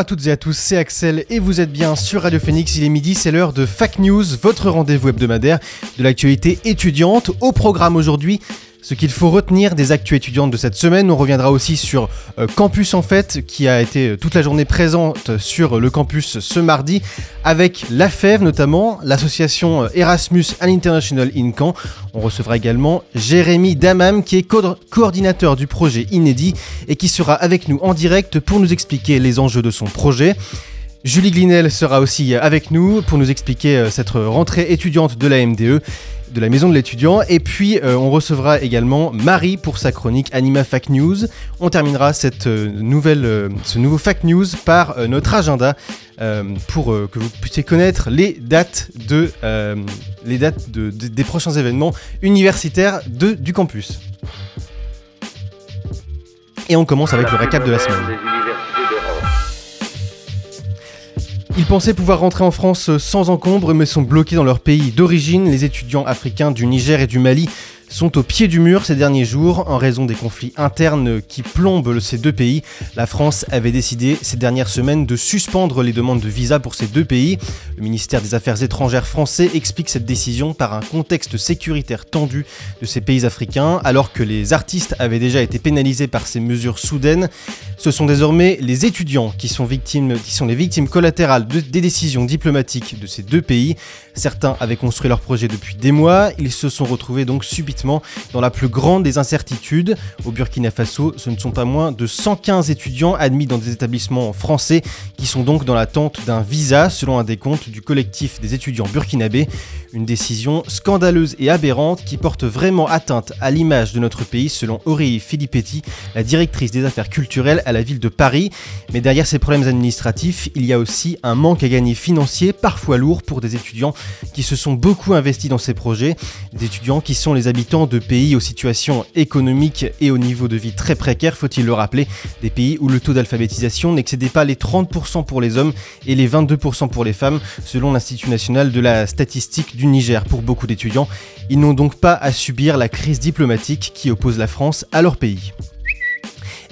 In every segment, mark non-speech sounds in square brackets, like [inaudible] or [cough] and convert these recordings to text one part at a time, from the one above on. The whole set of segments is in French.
À toutes et à tous, c'est Axel et vous êtes bien sur Radio Phoenix, il est midi, c'est l'heure de Fac News, votre rendez-vous hebdomadaire de l'actualité étudiante. Au programme aujourd'hui, ce qu'il faut retenir des actus étudiantes de cette semaine, on reviendra aussi sur euh, Campus en fait, qui a été euh, toute la journée présente sur le campus ce mardi, avec la FEV notamment, l'association euh, Erasmus and International in Caen. On recevra également Jérémy Damam, qui est co- coordinateur du projet Inédit et qui sera avec nous en direct pour nous expliquer les enjeux de son projet. Julie Glinel sera aussi avec nous pour nous expliquer cette rentrée étudiante de la MDE, de la maison de l'étudiant. Et puis euh, on recevra également Marie pour sa chronique Anima Fact News. On terminera euh, euh, ce nouveau Fact News par notre agenda pour que vous puissiez connaître les dates, des prochains événements universitaires du campus. Et on commence avec le récap de la semaine. Ils pensaient pouvoir rentrer en France sans encombre, mais sont bloqués dans leur pays d'origine. Les étudiants africains du Niger et du Mali sont au pied du mur ces derniers jours en raison des conflits internes qui plombent ces deux pays. La France avait décidé ces dernières semaines de suspendre les demandes de visa pour ces deux pays. Le ministère des Affaires étrangères français explique cette décision par un contexte sécuritaire tendu de ces pays africains, alors que les artistes avaient déjà été pénalisés par ces mesures soudaines. Ce sont désormais les étudiants qui sont, victimes, qui sont les victimes collatérales de- des décisions diplomatiques de ces deux pays. Certains avaient construit leur projet depuis des mois, ils se sont retrouvés donc subitement dans la plus grande des incertitudes. Au Burkina Faso, ce ne sont pas moins de 115 étudiants admis dans des établissements français qui sont donc dans l'attente d'un visa, selon un décompte du collectif des étudiants burkinabés. Une décision scandaleuse et aberrante qui porte vraiment atteinte à l'image de notre pays, selon Aurélie Filippetti, la directrice des affaires culturelles à la ville de Paris. Mais derrière ces problèmes administratifs, il y a aussi un manque à gagner financier, parfois lourd pour des étudiants qui se sont beaucoup investis dans ces projets. Des étudiants qui sont les habitants de pays aux situations économiques et au niveau de vie très précaires, faut-il le rappeler, des pays où le taux d'alphabétisation n'excédait pas les 30% pour les hommes et les 22% pour les femmes, selon l'Institut national de la statistique du Niger. Pour beaucoup d'étudiants, ils n'ont donc pas à subir la crise diplomatique qui oppose la France à leur pays.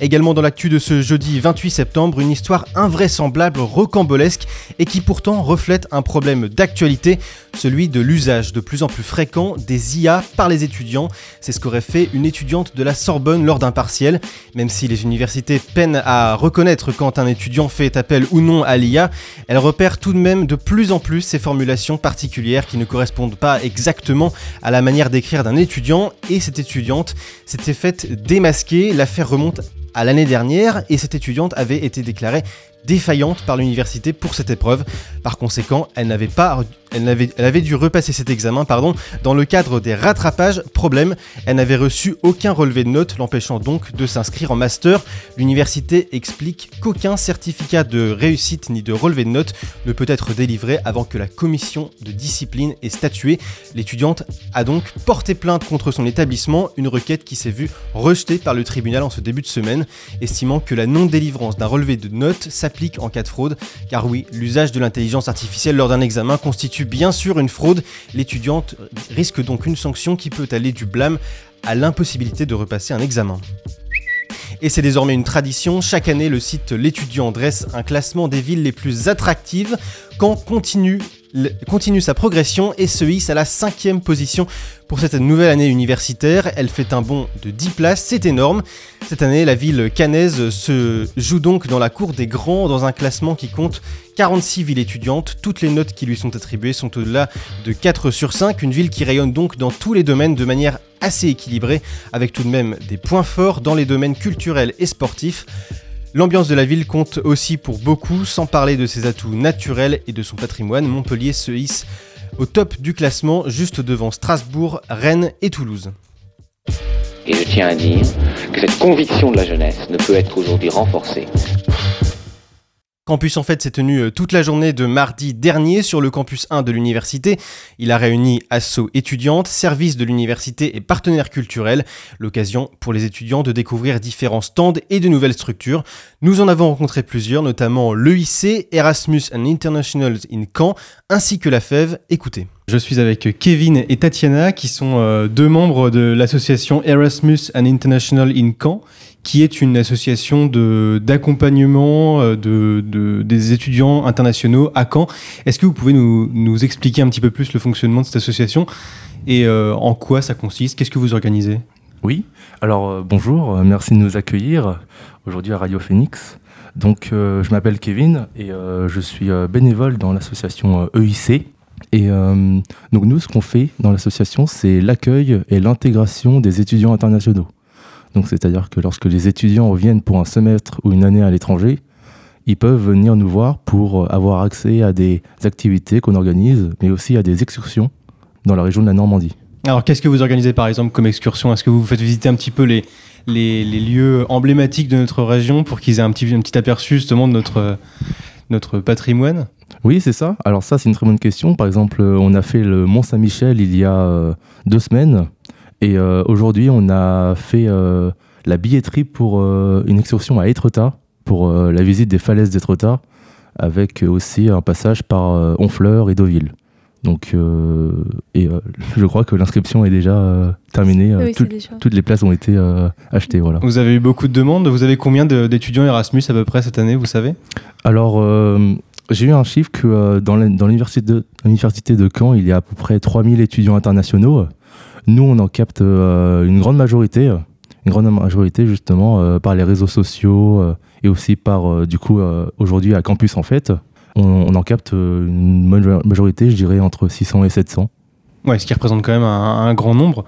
Également dans l'actu de ce jeudi 28 septembre, une histoire invraisemblable, rocambolesque et qui pourtant reflète un problème d'actualité, celui de l'usage de plus en plus fréquent des IA par les étudiants. C'est ce qu'aurait fait une étudiante de la Sorbonne lors d'un partiel. Même si les universités peinent à reconnaître quand un étudiant fait appel ou non à l'IA, elles repèrent tout de même de plus en plus ces formulations particulières qui ne correspondent pas exactement à la manière d'écrire d'un étudiant et cette étudiante s'était faite démasquer. L'affaire remonte à l'année dernière et cette étudiante avait été déclarée défaillante par l'université pour cette épreuve. Par conséquent, elle n'avait pas elle avait, dû repasser cet examen dans le cadre des rattrapages. Problème, elle n'avait reçu aucun relevé de notes, l'empêchant donc de s'inscrire en master. L'université explique qu'aucun certificat de réussite ni de relevé de notes ne peut être délivré avant que la commission de discipline ait statué. L'étudiante a donc porté plainte contre son établissement, une requête qui s'est vue rejetée par le tribunal en ce début de semaine, estimant que la non-délivrance d'un relevé de notes s'applique en cas de fraude, car oui, l'usage de l'intelligence artificielle lors d'un examen constitue bien sûr une fraude. L'étudiante risque donc une sanction qui peut aller du blâme à l'impossibilité de repasser un examen. Et c'est désormais une tradition, chaque année le site L'étudiant dresse un classement des villes les plus attractives quand continue, continue sa progression et se hisse à la cinquième position pour cette nouvelle année universitaire. Elle fait un bond de 10 places, c'est énorme. Cette année, la ville cannaise se joue donc dans la cour des grands dans un classement qui compte 46 villes étudiantes. Toutes les notes qui lui sont attribuées sont au-delà de 4 sur 5. Une ville qui rayonne donc dans tous les domaines de manière assez équilibrée, avec tout de même des points forts dans les domaines culturels et sportifs. L'ambiance de la ville compte aussi pour beaucoup, sans parler de ses atouts naturels et de son patrimoine. Montpellier se hisse au top du classement, juste devant Strasbourg, Rennes et Toulouse. Et je tiens à dire que cette conviction de la jeunesse ne peut être aujourd'hui renforcée Campus en fait s'est tenu euh, toute la journée de mardi dernier sur le campus 1 de l'université. Il a réuni asso étudiantes, services de l'université et partenaires culturels. L'occasion pour les étudiants de découvrir différents stands et de nouvelles structures. Nous en avons rencontré plusieurs, notamment l'EIC, Erasmus and Internationals in Caen, ainsi que la FEV. Écoutez. Je suis avec Kevin et Tatiana qui sont euh, deux membres de l'association Erasmus and International in Caen qui est une association d'accompagnement euh, de, de, des étudiants internationaux à Caen. Est-ce que vous pouvez nous, nous, expliquer un petit peu plus le fonctionnement de cette association et euh, en quoi ça consiste? Qu'est-ce que vous organisez? Oui, alors euh, bonjour, merci de nous accueillir aujourd'hui à Radio Phoenix. Donc je m'appelle Kevin et je suis bénévole dans l'association EIC. Et donc nous, ce qu'on fait dans l'association, c'est l'accueil et l'intégration des étudiants internationaux. Donc c'est-à-dire que lorsque les étudiants reviennent pour un semestre ou une année à l'étranger, ils peuvent venir nous voir pour avoir accès à des activités qu'on organise, mais aussi à des excursions dans la région de la Normandie. Alors qu'est-ce que vous organisez par exemple comme excursion? Est-ce que vous faites visiter un petit peu les, les, les lieux emblématiques de notre région pour qu'ils aient un petit, un petit aperçu justement de notre, notre patrimoine? Oui, c'est ça. Alors ça, c'est une très bonne question. Par exemple, on a fait le Mont Saint-Michel il y a euh, deux semaines. Et euh, aujourd'hui, on a fait euh, la billetterie pour euh, une excursion à Étretat, pour euh, la visite des falaises d'Étretat, avec aussi un passage par euh, Honfleur et Deauville. Donc, euh, et euh, je crois que l'inscription est déjà euh, terminée. Oui, Tout- c'est déjà. toutes les places ont été euh, achetées. Voilà. Vous avez eu beaucoup de demandes. Vous avez combien d'étudiants Erasmus à peu près cette année, vous savez? Alors, euh, j'ai eu un chiffre que euh, dans l'université de, l'université de Caen, il y a à peu près 3000 étudiants internationaux. Nous, on en capte euh, une grande majorité, euh, une grande majorité justement euh, par les réseaux sociaux et aussi par, du coup, aujourd'hui à Campus en fait. On, on en capte une bonne majorité, je dirais entre 600 et 700. Ouais, ce qui représente quand même un, un grand nombre.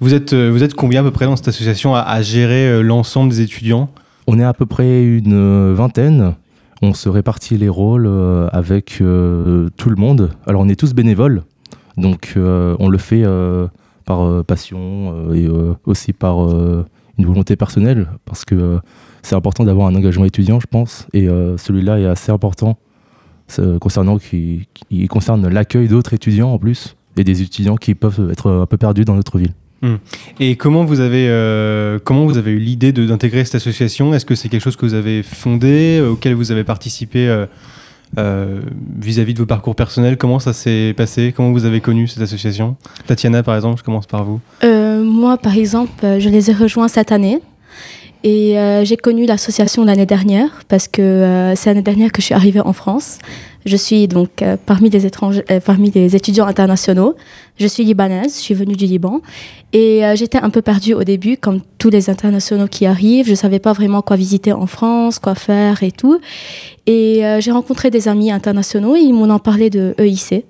Vous êtes, vous êtes combien à peu près dans cette association à, à gérer l'ensemble des étudiants? On est à peu près une vingtaine. On se répartit les rôles avec euh, tout le monde. Alors on est tous bénévoles, donc euh, on le fait euh, par euh, passion euh, et euh, aussi par une volonté personnelle, parce que c'est important d'avoir un engagement étudiant, je pense, et celui-là est assez important concernant qui, qui concerne l'accueil d'autres étudiants en plus et des étudiants qui peuvent être un peu perdus dans notre ville. Et comment vous avez, comment vous avez eu l'idée d'intégrer cette association? Est-ce que c'est quelque chose que vous avez fondé, auquel vous avez participé euh, vis-à-vis de vos parcours personnels Comment ça s'est passé? Comment vous avez connu cette association? Tatiana, par exemple, je commence par vous. Euh, moi, par exemple, euh, je les ai rejoints cette année. Et j'ai connu l'association l'année dernière parce que c'est l'année dernière que je suis arrivée en France. Je suis donc euh, parmi les étrangers, euh, parmi étudiants internationaux. Je suis libanaise, je suis venue du Liban et euh, j'étais un peu perdue au début, comme tous les internationaux qui arrivent. Je savais pas vraiment quoi visiter en France, quoi faire et tout. Et euh, j'ai rencontré des amis internationaux et ils m'ont en parlé de EIC.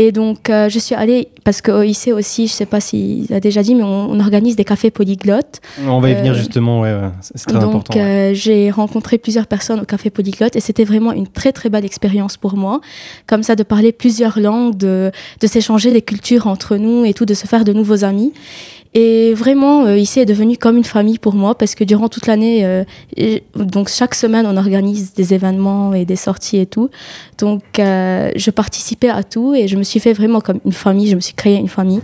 Et donc, euh, je suis allée, parce que OIC aussi, je sais pas s'il a déjà dit, mais on, on organise des cafés polyglottes. On va y Euh, venir justement, ouais, ouais, c'est très donc, important. ouais. euh, j'ai rencontré plusieurs personnes au café polyglotte et c'était vraiment une très, très belle expérience pour moi. Comme ça, de parler plusieurs langues, de, de s'échanger des cultures entre nous et tout, de se faire de nouveaux amis. Et vraiment, euh, ici est devenu comme une famille pour moi parce que durant toute l'année, euh, donc chaque semaine, on organise des événements et des sorties et tout. Donc, euh, je participais à tout et je me suis fait vraiment comme une famille. Je me suis créé une famille.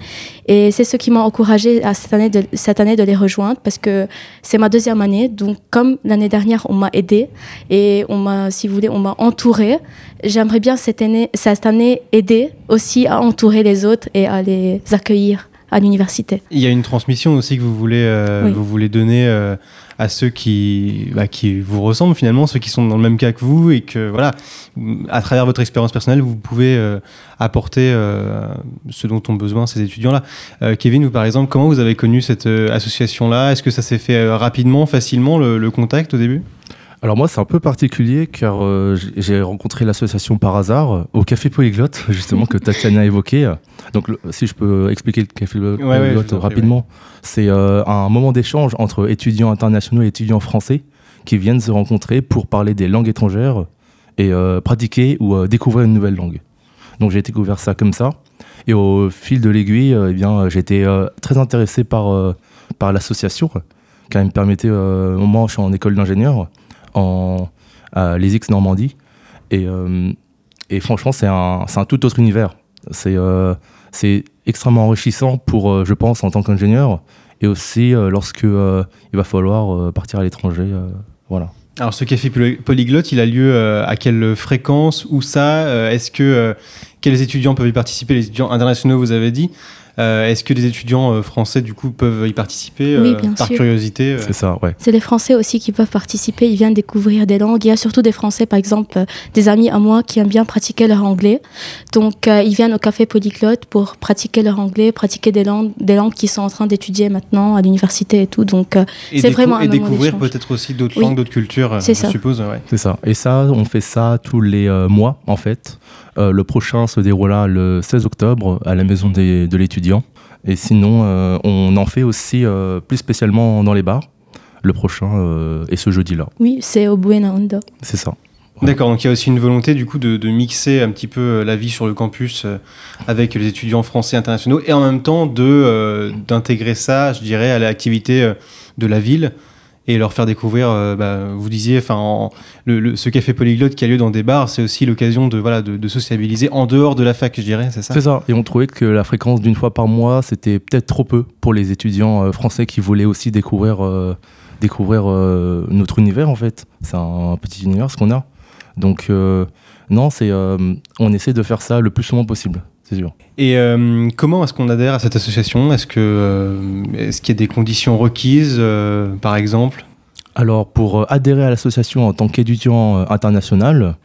Et c'est ce qui m'a encouragée à cette année, de, cette année de les rejoindre parce que c'est ma deuxième année. Donc, comme l'année dernière, on m'a aidé et on m'a, si vous voulez, on m'a entouré. J'aimerais bien cette année, cette année aider aussi à entourer les autres et à les accueillir à l'université. Il y a une transmission aussi que vous voulez, euh, Oui. vous voulez donner euh, à ceux qui, bah, qui vous ressemblent finalement, ceux qui sont dans le même cas que vous et que voilà, à travers votre expérience personnelle, vous pouvez euh, apporter ce dont ont besoin ces étudiants-là. Kevin, vous par exemple, comment vous avez connu cette association-là? Est-ce que ça s'est fait rapidement, facilement le, le contact au début? Alors moi c'est un peu particulier car euh, j'ai- rencontré l'association par hasard euh, au Café Polyglotte [laughs] justement que Tatiana a évoqué. Donc le- si je peux expliquer le Café Polyglotte rapidement, c'est euh, un moment d'échange entre étudiants internationaux et étudiants français qui viennent se rencontrer pour parler des langues étrangères et euh, pratiquer ou découvrir une nouvelle langue. Donc j'ai découvert ça comme ça et au fil de l'aiguille, eh bien j'étais très intéressé par par l'association, qui me permettait, au moment où je suis en école d'ingénieur, en, à l'ESIX Normandie. Et, et franchement, c'est un, un, tout autre univers. C'est c'est extrêmement enrichissant pour, je pense, en tant qu'ingénieur, et aussi lorsque il va falloir partir à l'étranger. voilà. Alors ce café polyglotte, il a lieu euh, à quelle fréquence? Où ça? Euh, Est-ce que euh, quels étudiants peuvent y participer? Les étudiants internationaux, vous avez dit. Euh, est-ce que des étudiants euh, français, du coup, peuvent y participer oui, euh, bien par sûr. curiosité C'est ça, ouais. C'est les Français aussi qui peuvent participer. Ils viennent découvrir des langues. Il y a surtout des Français, par exemple, des amis à moi qui aiment bien pratiquer leur anglais. Donc, euh, ils viennent au café polyglotte pour pratiquer leur anglais, pratiquer des langues, des langues qu'ils sont en train d'étudier maintenant à l'université et tout. Donc, euh, et c'est vraiment un et découvrir peut-être aussi d'autres Oui. langues, d'autres cultures, C'est je ça. suppose. Ouais. C'est ça. Et ça, on fait ça tous les euh, mois, en fait. Euh, le prochain se déroulera le 16 octobre à la maison des- de l'étudiant. Et sinon, euh, on en fait aussi euh, plus spécialement dans les bars. Le prochain euh, est ce jeudi-là. Oui, c'est au Buena Onda. C'est ça. D'accord, donc il y a aussi une volonté du coup de, de mixer un petit peu la vie sur le campus euh, avec les étudiants français internationaux et en même temps de euh, d'intégrer ça, je dirais, à l'activité euh, de la ville et leur faire découvrir. euh, bah, vous disiez, enfin, ce café polyglotte qui a lieu dans des bars, c'est aussi l'occasion de voilà de, sociabiliser en dehors de la fac, je dirais, c'est ça? C'est ça. Et on trouvait que la fréquence d'une fois par mois, c'était peut-être trop peu pour les étudiants euh, français qui voulaient aussi découvrir, euh, découvrir notre univers, en fait. C'est un petit univers, ce qu'on a. Donc, non, c'est, on essaie de faire ça le plus souvent possible, sûr. Et euh, comment est-ce qu'on adhère à cette association? Est-ce que euh, est-ce qu'il y a des conditions requises, euh, par exemple? Alors, pour euh, adhérer à l'association en tant qu'étudiant euh, international,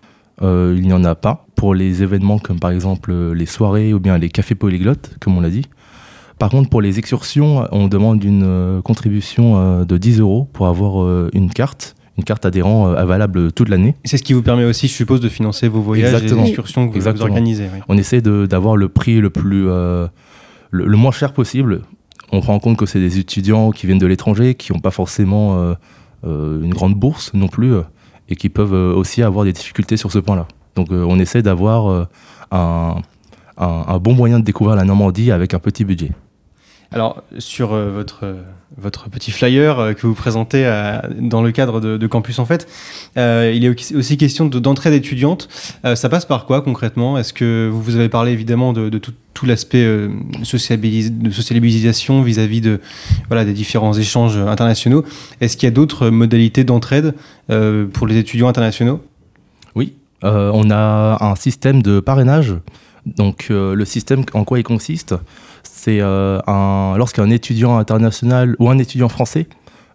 euh, il n'y en a pas. Pour les événements comme par exemple euh, les soirées ou bien les cafés polyglottes, comme on l'a dit. Par contre, pour les excursions, on demande une euh, contribution euh, de 10 euros pour avoir euh, une carte, une carte adhérent euh, valable toute l'année. C'est ce qui vous permet aussi, je suppose, de financer vos voyages Exactement. et les excursions que vous- vous, Exactement. organisez. oui. On essaie d'avoir le prix le plus euh, le, le moins cher possible. On prend en compte que c'est des étudiants qui viennent de l'étranger, qui n'ont pas forcément euh, euh, une grande bourse non plus, et qui peuvent aussi avoir des difficultés sur ce point-là. Donc on essaie d'avoir un, un- un bon moyen de découvrir la Normandie avec un petit budget. Alors, sur euh, votre, euh, votre petit flyer euh, que vous présentez dans le cadre de, de Campus en fait, il est aussi- question de- d'entraide étudiante. Euh, ça passe par quoi concrètement? Est-ce que vous, vous avez parlé évidemment de, de tout, l'aspect de socialisation vis-à-vis de, voilà, des différents échanges internationaux? Est-ce qu'il y a d'autres modalités d'entraide pour les étudiants internationaux? Oui, on a un système de parrainage. Donc le système, en quoi il consiste? C'est euh, un, lorsqu'un étudiant international ou un étudiant français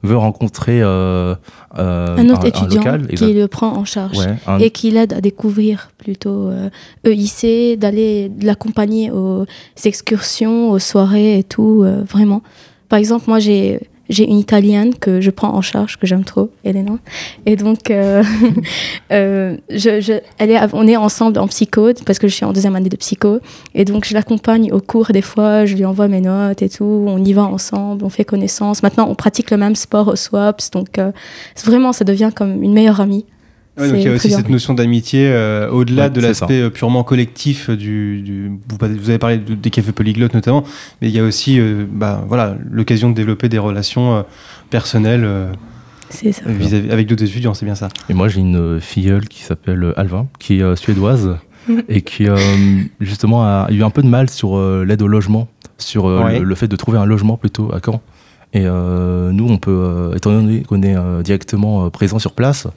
veut rencontrer euh, euh, Un autre étudiant local, qui le prend en charge. ouais, un- et qui l'aide à découvrir plutôt euh, EIC, d'aller de l'accompagner aux excursions, aux soirées et tout, vraiment. Par exemple, moi j'ai j'ai une italienne que je prends en charge, que j'aime trop, Elena. Et donc, euh, [laughs] euh, je, je- elle est, on est ensemble en psycho, parce que je suis en deuxième année de psycho. Et donc, je l'accompagne au cours des fois, je lui envoie mes notes et tout. On y va ensemble, on fait connaissance. Maintenant, on pratique le même sport au SWAPS. Donc, euh, vraiment, ça devient comme une meilleure amie. Ouais, donc C'est il y a aussi bien. cette notion d'amitié euh, au-delà Ouais, de l'aspect euh, purement collectif du, du- vous, vous avez parlé de- des cafés polyglottes notamment, mais il y a aussi euh, bah, voilà l'occasion de développer des relations euh, personnelles euh, C'est ça. vis-à-vis avec d'autres étudiants, c'est bien ça. Et moi, j'ai une filleule qui s'appelle Alva, qui est euh, suédoise et qui, euh, justement, a eu un peu de mal sur euh, l'aide au logement, sur euh, Ouais. le, le fait de trouver un logement plutôt à Caen. Et euh, nous, on peut, euh, étant donné qu'on est euh, directement euh, présent sur place,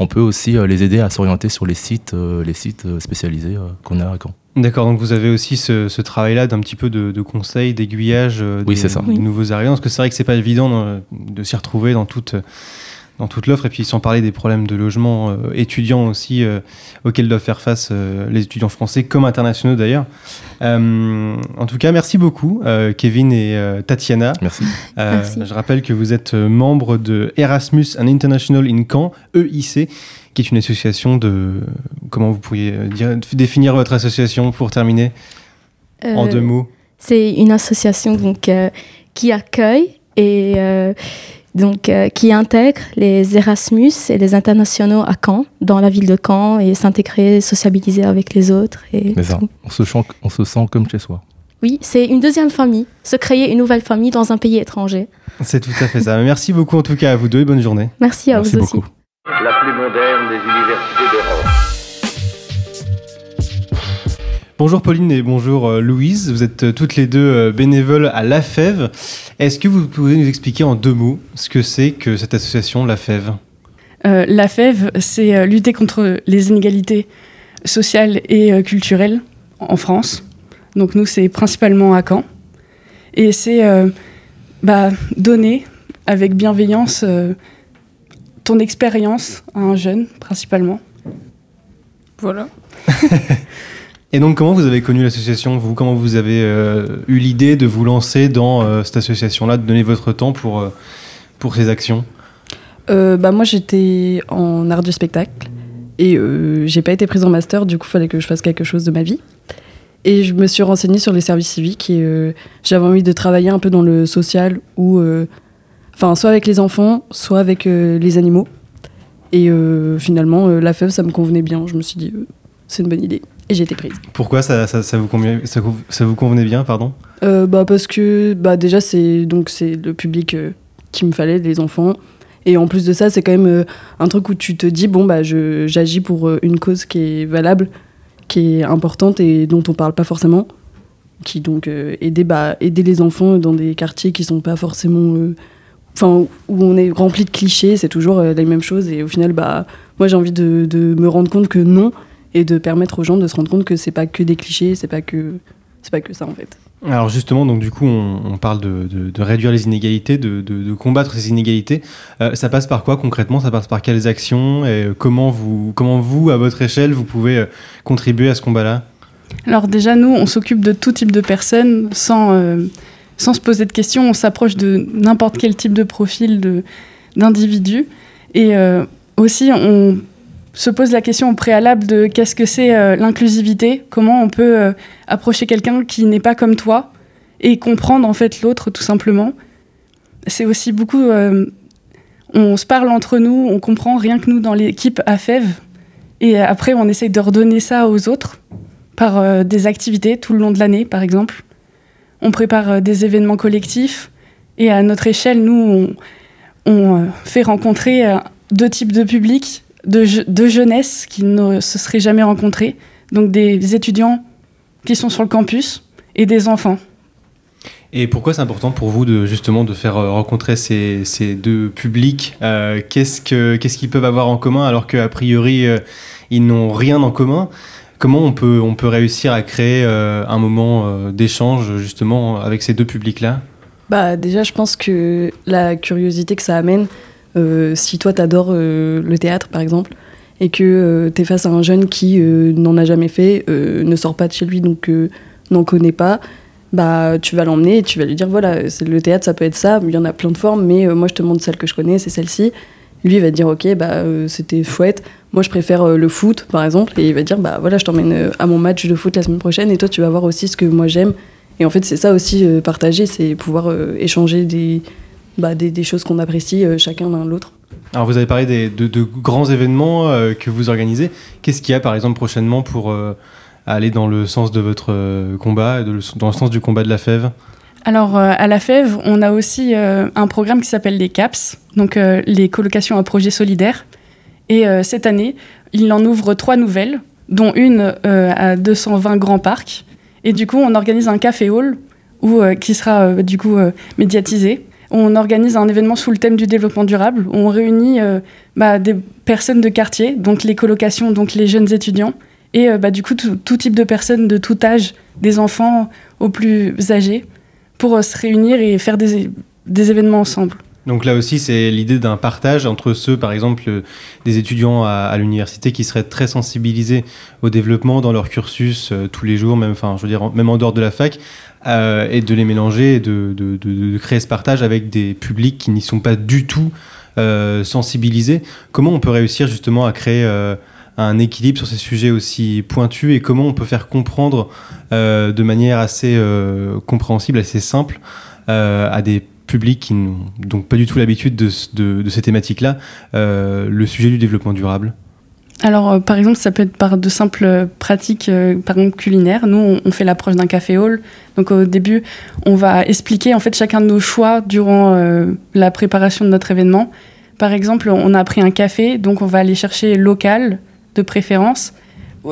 on peut aussi euh, les aider à s'orienter sur les sites, euh, les sites euh, spécialisés euh, qu'on a à Caen. D'accord, donc vous avez aussi ce, ce travail-là d'un petit peu de, de conseil, d'aiguillage euh, Oui, des, c'est ça. des Oui. nouveaux arrivants, parce que c'est vrai que c'est pas évident de s'y retrouver dans toute dans toute l'offre, et puis sans parler des problèmes de logement euh, étudiants aussi euh, auxquels doivent faire face euh, les étudiants français comme internationaux d'ailleurs. Euh, en tout cas, merci beaucoup, euh, Kevin et euh, Tatiana. Merci. Euh, Merci. Je rappelle que vous êtes membre de Erasmus and International in Caen, EIC, qui est une association de. Comment vous pourriez dire, définir votre association pour terminer en deux mots? C'est une association donc, euh, qui accueille et euh, donc, euh, qui intègre les Erasmus et les internationaux à Caen, dans la ville de Caen, et s'intégrer, sociabiliser avec les autres. Et Mais ça, on se, sent, on se sent comme chez soi. Oui, c'est une deuxième famille, se créer une nouvelle famille dans un pays étranger. C'est tout à fait ça. Merci beaucoup en tout cas à vous deux et bonne journée. Merci à Merci vous aussi. beaucoup. la plus moderne des universités d'Europe. Bonjour Pauline et bonjour euh, Louise. Vous êtes euh, toutes les deux euh, bénévoles à La Fève. Est-ce que vous pouvez nous expliquer en deux mots ce que c'est que cette association La Fève? Euh, la FEV, c'est lutter contre les inégalités sociales et culturelles en France. Donc nous, c'est principalement à Caen. Et c'est euh, bah, donner avec bienveillance euh, ton expérience à un jeune, principalement. Voilà. [laughs] Et donc comment vous avez connu l'association Vous, comment vous avez euh, eu l'idée de vous lancer dans euh, cette association-là, de donner votre temps pour, euh, pour ces actions? Bah, moi, j'étais en art du spectacle et j'ai pas été prise en master, du coup, il fallait que je fasse quelque chose de ma vie. Et je me suis renseignée sur les services civiques et j'avais envie de travailler un peu dans le social ou, enfin, soit avec les enfants, soit avec les animaux. Et finalement, la fève, ça me convenait bien. Je me suis dit, c'est une bonne idée. Et j'ai été prise. Pourquoi ça, ça, ça vous, convient- ça, vous- ça vous convenait bien pardon? Euh, bah parce que bah déjà c'est donc c'est le public euh, qu'il me fallait les enfants. Et en plus de ça c'est quand même euh, un truc où tu te dis bon bah je j'agis pour euh, une cause qui est valable qui est importante et dont on parle pas forcément qui donc aider bah aider les enfants dans des quartiers qui sont pas forcément enfin où on est rempli de clichés c'est toujours euh, les mêmes choses. Et au final bah moi j'ai envie de, de me rendre compte que non et de permettre aux gens de se rendre compte que c'est pas que des clichés c'est pas que c'est pas que ça en fait Alors justement, donc du coup, on, on parle de, de- de réduire les inégalités, de, de- de combattre ces inégalités. Euh, ça passe par quoi concrètement? Ça passe par quelles actions? Et euh, comment vous, comment vous, à votre échelle, vous pouvez euh, contribuer à ce combat-là? Alors déjà, nous, on s'occupe de tout type de personnes sans, euh, sans se poser de questions. On s'approche de n'importe quel type de profil de- d'individu. Et euh, aussi, on se pose la question au préalable de qu'est-ce que c'est euh, l'inclusivité, comment on peut euh, approcher quelqu'un qui n'est pas comme toi et comprendre en fait l'autre tout simplement? C'est aussi beaucoup... euh, on se parle entre nous, on comprend rien que nous dans l'équipe AFEV. Et après, on essaye de redonner ça aux autres par des activités tout le long de l'année, par exemple. On prépare des événements collectifs et à notre échelle, nous, on, on, fait rencontrer deux types de publics, de, je- de jeunesse qui ne se seraient jamais rencontrés, donc des étudiants qui sont sur le campus et des enfants. Et pourquoi c'est important pour vous de justement de faire euh, rencontrer ces, ces deux publics Euh, Qu'est-ce que qu'est-ce qu'ils peuvent avoir en commun alors qu'a priori euh, ils n'ont rien en commun? Comment on peut on peut réussir à créer euh, un moment euh, d'échange justement avec ces deux publics-là? Bah déjà, je pense que la curiosité que ça amène, si toi t'adores euh, le théâtre par exemple, et que euh, t'es face à un jeune qui euh, n'en a jamais fait, euh, ne sort pas de chez lui, donc euh, n'en connaît pas, bah tu vas l'emmener et tu vas lui dire voilà, le théâtre, ça peut être ça, il y en a plein de formes, mais euh, moi je te montre celle que je connais, c'est celle-ci. Lui va te dire ok, bah euh, c'était chouette. Moi je préfère euh, le foot par exemple, et il va dire bah voilà, je t'emmène euh, à mon match de foot la semaine prochaine, et toi tu vas voir aussi ce que moi j'aime. Et en fait, c'est ça aussi, euh, partager, c'est pouvoir euh, échanger des, bah, des, des choses qu'on apprécie euh, chacun l'un l'autre. Alors vous avez parlé des, de, de grands événements euh, que vous organisez. Qu'est-ce qu'il y a par exemple prochainement pour euh, aller dans le sens de votre combat, et de le- dans le sens du combat de la fève? Alors, euh, à la FEV, on a aussi euh, un programme qui s'appelle les CAPS, donc euh, les colocations à projets solidaires. Et euh, cette année, il en ouvre trois nouvelles, dont une euh, à 220 grands parcs. Et du coup, on organise un café hall où, euh, qui sera euh, du coup euh, médiatisé. On organise un événement sous le thème du développement durable. On réunit euh, bah, des personnes de quartier, donc les colocations, donc les jeunes étudiants, et euh, bah, du coup tout, type de personnes de tout âge, des enfants aux plus âgés, pour euh, se réunir et faire des événements ensemble. Donc là aussi, c'est l'idée d'un partage entre ceux, par exemple, euh, des étudiants à, l'université qui seraient très sensibilisés au développement dans leur cursus euh, tous les jours, même, enfin, je veux dire, même en dehors de la fac, euh, et de les mélanger et de, créer ce partage avec des publics qui n'y sont pas du tout sensibilisés. Comment on peut réussir justement à créer un équilibre sur ces sujets aussi pointus et comment on peut faire comprendre de manière assez compréhensible, assez simple à des publics qui n'ont donc pas du tout l'habitude de, de- de ces thématiques-là, euh, le sujet du développement durable Alors, euh, par exemple, ça peut être par de simples pratiques, euh, par exemple culinaires. Nous, on, fait l'approche d'un café hall. Donc, au début, on va expliquer en fait chacun de nos choix durant la préparation de notre événement. Par exemple, on a pris un café, donc on va aller chercher local de préférence,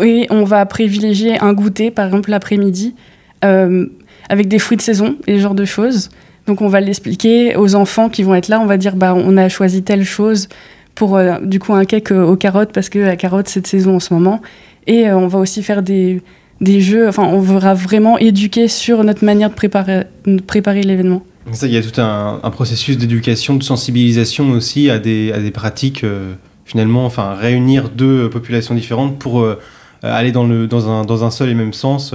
et on va privilégier un goûter, par exemple l'après-midi, avec des fruits de saison et ce genre de choses. Donc, on va l'expliquer aux enfants qui vont être là. On va dire, bah, on a choisi telle chose pour euh, du coup un cake euh, aux carottes parce que la carotte c'est saison en ce moment. Et euh, on va aussi faire des, des jeux, enfin on va vraiment éduquer sur notre manière de préparer, préparer l'événement. Ça, il y a tout un, processus d'éducation, de sensibilisation aussi à des, à des pratiques, finalement, enfin, réunir deux populations différentes pour aller dans, le, dans, un, dans un seul et même sens,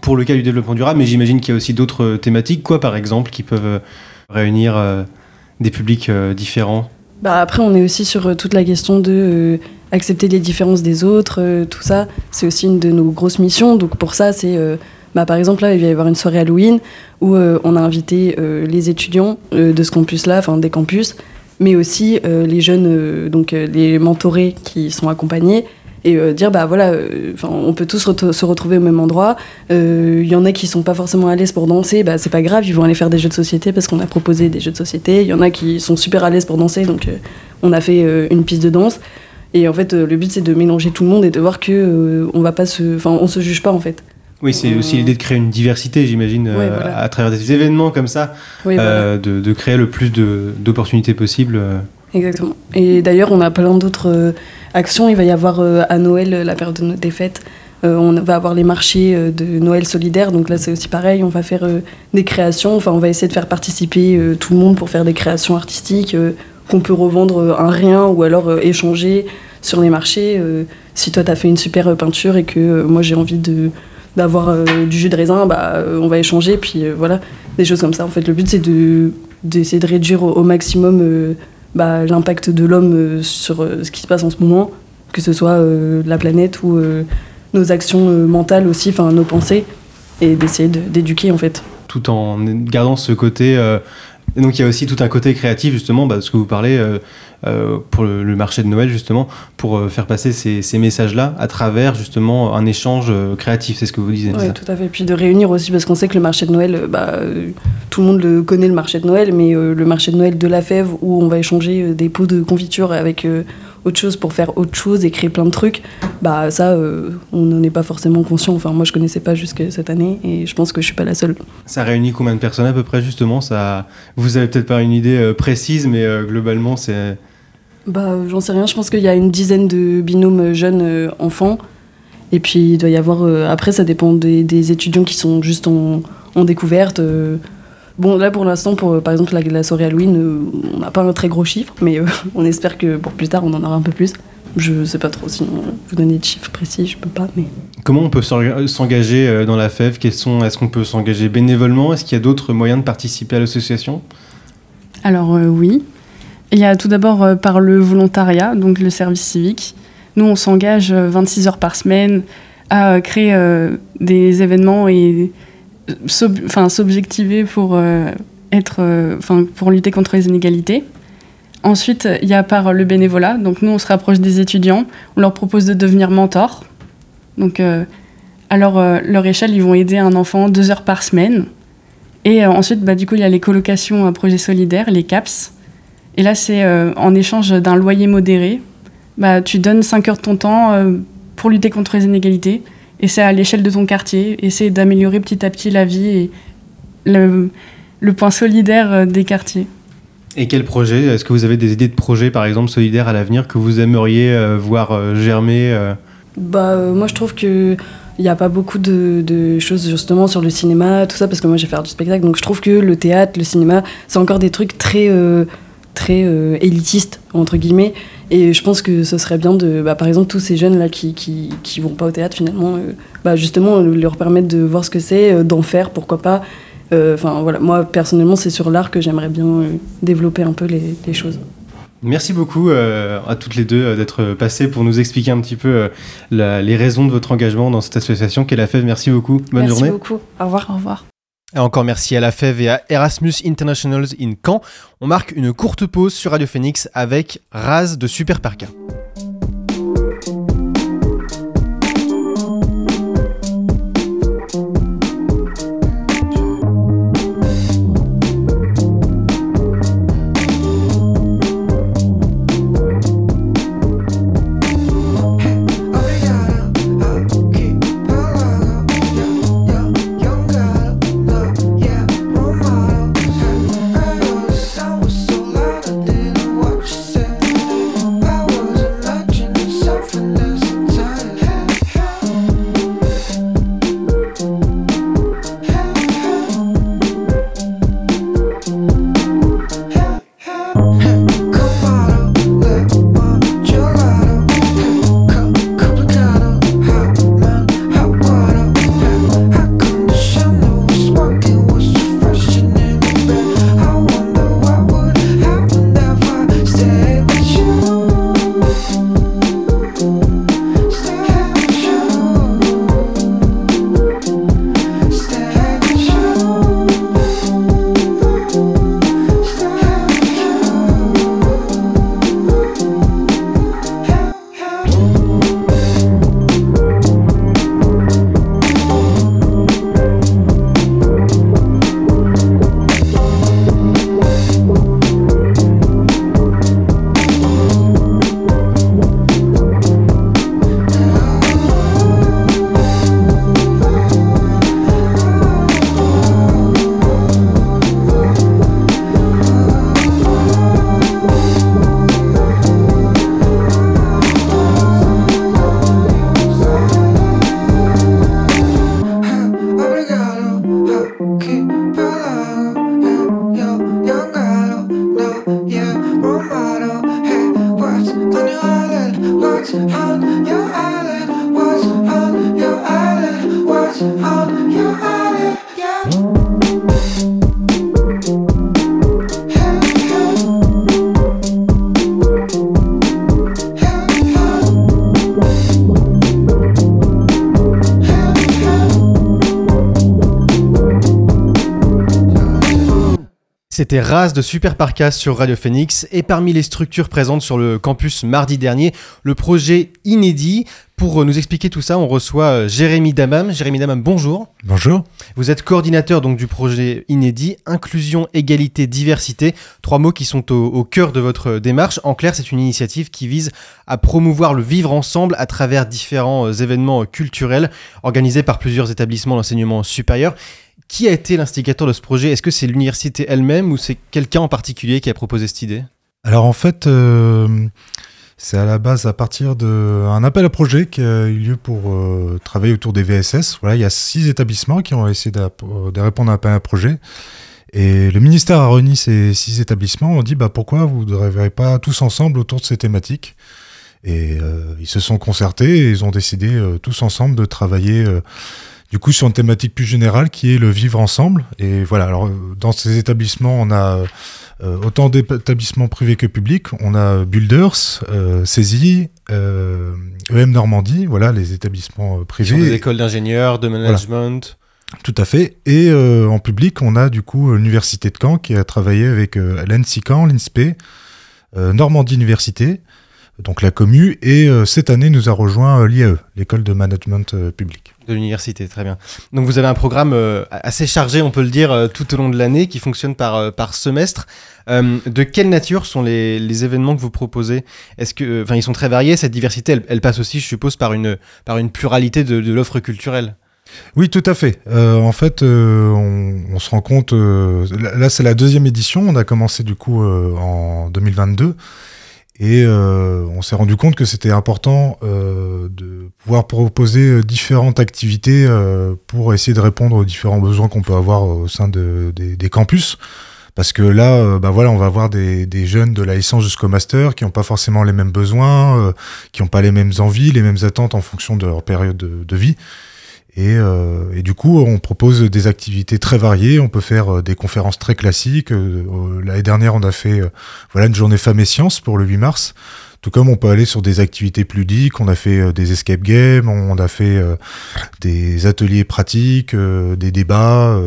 pour le cas du développement durable, mais j'imagine qu'il y a aussi d'autres euh, thématiques, quoi, par exemple, qui peuvent euh, réunir euh, des publics différents? Bah après, on est aussi sur toute la question de accepter les différences des autres, tout ça. C'est aussi une de nos grosses missions. Donc pour ça, c'est bah, par exemple là, il va y avoir une soirée Halloween où on a invité les étudiants de ce campus-là, enfin des campus, mais aussi les jeunes, donc les mentorés qui sont accompagnés. Et euh, dire, bah voilà, euh, on peut tous se retrouver au même endroit. Euh, Il y en a qui sont pas forcément à l'aise pour danser, bah c'est pas grave, ils vont aller faire des jeux de société parce qu'on a proposé des jeux de société. Il y en a qui sont super à l'aise pour danser, donc euh, on a fait euh, une piste de danse. Et en fait, euh, le but c'est de mélanger tout le monde et de voir que euh, on va pas se, enfin, on se juge pas en fait. Oui, c'est aussi l'idée de créer une diversité, j'imagine, euh, Ouais, voilà. à travers des événements comme ça, Oui, euh, de, de créer le plus d'opportunités possibles. euh. Exactement. Et d'ailleurs, on a plein d'autres euh, actions. Il va y avoir euh, à Noël, euh, la période de- des fêtes, euh, on va avoir les marchés de Noël solidaire. Donc là, c'est aussi pareil. On va faire des créations. Enfin, on va essayer de faire participer tout le monde pour faire des créations artistiques qu'on peut revendre un rien ou alors échanger sur les marchés. Si toi, tu as fait une super peinture et que moi, j'ai envie de d'avoir du jus de raisin, bah, on va échanger. Puis voilà, des choses comme ça. En fait, le but, c'est de d'essayer de réduire au, maximum bah, l'impact de l'homme euh, sur euh, ce qui se passe en ce moment, que ce soit euh, la planète ou nos actions mentales aussi, enfin nos pensées, et d'essayer de- d'éduquer en fait. tout en gardant ce côté. donc il y a aussi tout un côté créatif justement, bah, ce que vous parlez pour le, marché de Noël justement, pour euh, faire passer ces, ces messages-là à travers justement un échange euh, créatif, c'est ce que vous disiez. Oui, tout à fait. Puis de réunir aussi, parce qu'on sait que le marché de Noël, euh, bah, euh, tout le monde le connaît le marché de Noël, mais euh, le marché de Noël de la fève, où on va échanger euh, des pots de confiture avec euh, autre chose pour faire autre chose et créer plein de trucs, bah ça, euh, on n'en est pas forcément conscient. Enfin, moi, je connaissais pas jusque cette année, et je pense que je suis pas la seule. Ça réunit combien de personnes à peu près justement? Ça... Vous avez peut-être pas une idée euh, précise, mais euh, globalement c'est... Bah, j'en sais rien. Je pense qu'il y a une dizaine de binômes jeunes euh, enfants. Et puis, il doit y avoir. euh, après, ça dépend des, des étudiants qui sont juste en, en découverte. euh. Bon, là, pour l'instant, pour par exemple la, la soirée Halloween, euh, on n'a pas un très gros chiffre, mais euh, [laughs] on espère que pour plus tard, on en aura un peu plus. Je sais pas trop, sinon, euh, vous donner de chiffres précis, je peux pas, mais. Comment on peut s'engager dans la FEV sont... Est-ce qu'on peut s'engager bénévolement? Est-ce qu'il y a d'autres moyens de participer à l'association? Alors euh, oui, il y a tout d'abord euh, par le volontariat, donc le service civique. Nous, on s'engage euh, 26 heures par semaine à euh, créer euh, des événements et euh, s'objectiver pour, euh, être, euh, pour lutter contre les inégalités. Ensuite, il y a par le bénévolat. Donc nous, on se rapproche des étudiants, on leur propose de devenir mentors. Donc euh, à leur, euh, échelle, ils vont aider un enfant deux heures par semaine. Et euh, ensuite, bah, du coup, il y a les colocations à projet solidaire, les CAPS. Et là, c'est euh, en échange d'un loyer modéré. Bah, tu donnes 5 heures de ton temps euh, pour lutter contre les inégalités. Et c'est à l'échelle de ton quartier. Essayer d'améliorer petit à petit la vie et le, le point solidaire euh, des quartiers. Et quel projet? Est-ce que vous avez des idées de projets, par exemple, solidaires à l'avenir que vous aimeriez euh, voir euh, germer euh? Bah, euh, moi, je trouve que il n'y a pas beaucoup de, de choses justement sur le cinéma, tout ça, parce que moi, j'ai fait du spectacle. Donc, je trouve que le théâtre, le cinéma, c'est encore des trucs très, euh, très euh, élitistes, entre guillemets. Et je pense que ce serait bien de, bah, par exemple, tous ces jeunes-là qui, qui, qui vont pas au théâtre, finalement, euh, bah, justement, leur permettre de voir ce que c'est, euh, d'en faire, pourquoi pas. Euh, Enfin, voilà, moi, personnellement, c'est sur l'art que j'aimerais bien euh, développer un peu les, les choses. Merci beaucoup euh, à toutes les deux euh, d'être passées pour nous expliquer un petit peu euh, la- les raisons de votre engagement dans cette association qu'est la FEV. Merci beaucoup. Bonne Merci journée. beaucoup. Au revoir. Au revoir. Et encore merci à la FEV et à Erasmus Internationals in Caen. On marque une courte pause sur Radio Phoenix avec Raz de Super Parka. C'était Raz de Super Parcas sur Radio Phoenix et parmi les structures présentes sur le campus mardi dernier, le projet Inédit. Pour nous expliquer tout ça, on reçoit euh, Jérémy Damam. Jérémy Damam, bonjour. Bonjour. Vous êtes coordinateur donc du projet Inédit, inclusion, égalité, diversité, trois mots qui sont au, au cœur de votre démarche. En clair, c'est une initiative qui vise à promouvoir le vivre ensemble à travers différents euh, événements culturels organisés par plusieurs établissements d'enseignement supérieur. Qui a été l'instigateur de ce projet? Est-ce que c'est l'université elle-même ou c'est quelqu'un en particulier qui a proposé cette idée? Alors en fait, euh, c'est à la base à partir d'un appel à projet qui a eu lieu pour euh, travailler autour des VSS. Voilà, il y a six établissements qui ont essayé de répondre à un appel à projet. Et le ministère a réuni ces six établissements. On dit bah, pourquoi vous ne travaillez pas tous ensemble autour de ces thématiques? Et euh, ils se sont concertés et ils ont décidé tous ensemble de travailler du coup sur une thématique plus générale qui est le vivre ensemble. Et voilà, alors dans ces établissements, on a euh, autant d'établissements privés que publics. On a Builders, euh, CESI, euh, EM Normandie, voilà les établissements euh, privés. Sur des écoles d'ingénieurs, de management. Voilà. Tout à fait. Et en public, on a du coup l'Université de Caen qui a travaillé avec l'ENSI Caen, l'INSPE, Normandie Université, donc la commu, et euh, cette année nous a rejoint euh, l'IAE, l'école de management euh, public. De l'université, très bien. Donc vous avez un programme euh, assez chargé, on peut le dire, tout au long de l'année, qui fonctionne par, par semestre. De quelle nature sont les, les événements que vous proposez? Est-ce que, enfin, ils sont très variés. Cette diversité, elle, elle, passe aussi, je suppose, par une, par une pluralité de, de l'offre culturelle? Oui, tout à fait. Euh, en fait, euh, on, on, se rend compte. Euh, là, c'est la deuxième édition. On a commencé du coup en 2022. Et euh, on s'est rendu compte que c'était important euh, de pouvoir proposer différentes activités euh, pour essayer de répondre aux différents besoins qu'on peut avoir au sein de, des, campus. Parce que là, euh, bah voilà, on va avoir des, des jeunes de la licence jusqu'au master qui n'ont pas forcément les mêmes besoins, euh, qui n'ont pas les mêmes envies, les mêmes attentes en fonction de leur période de, de vie. Et, euh, et, du coup, on propose des activités très variées. On peut faire euh, des conférences très classiques. Euh, L'année dernière, on a fait voilà une journée femmes et sciences pour le 8 mars. Tout comme on peut aller sur des activités plus ludiques, on a fait euh, des escape games, on a fait euh, des ateliers pratiques, euh, des débats,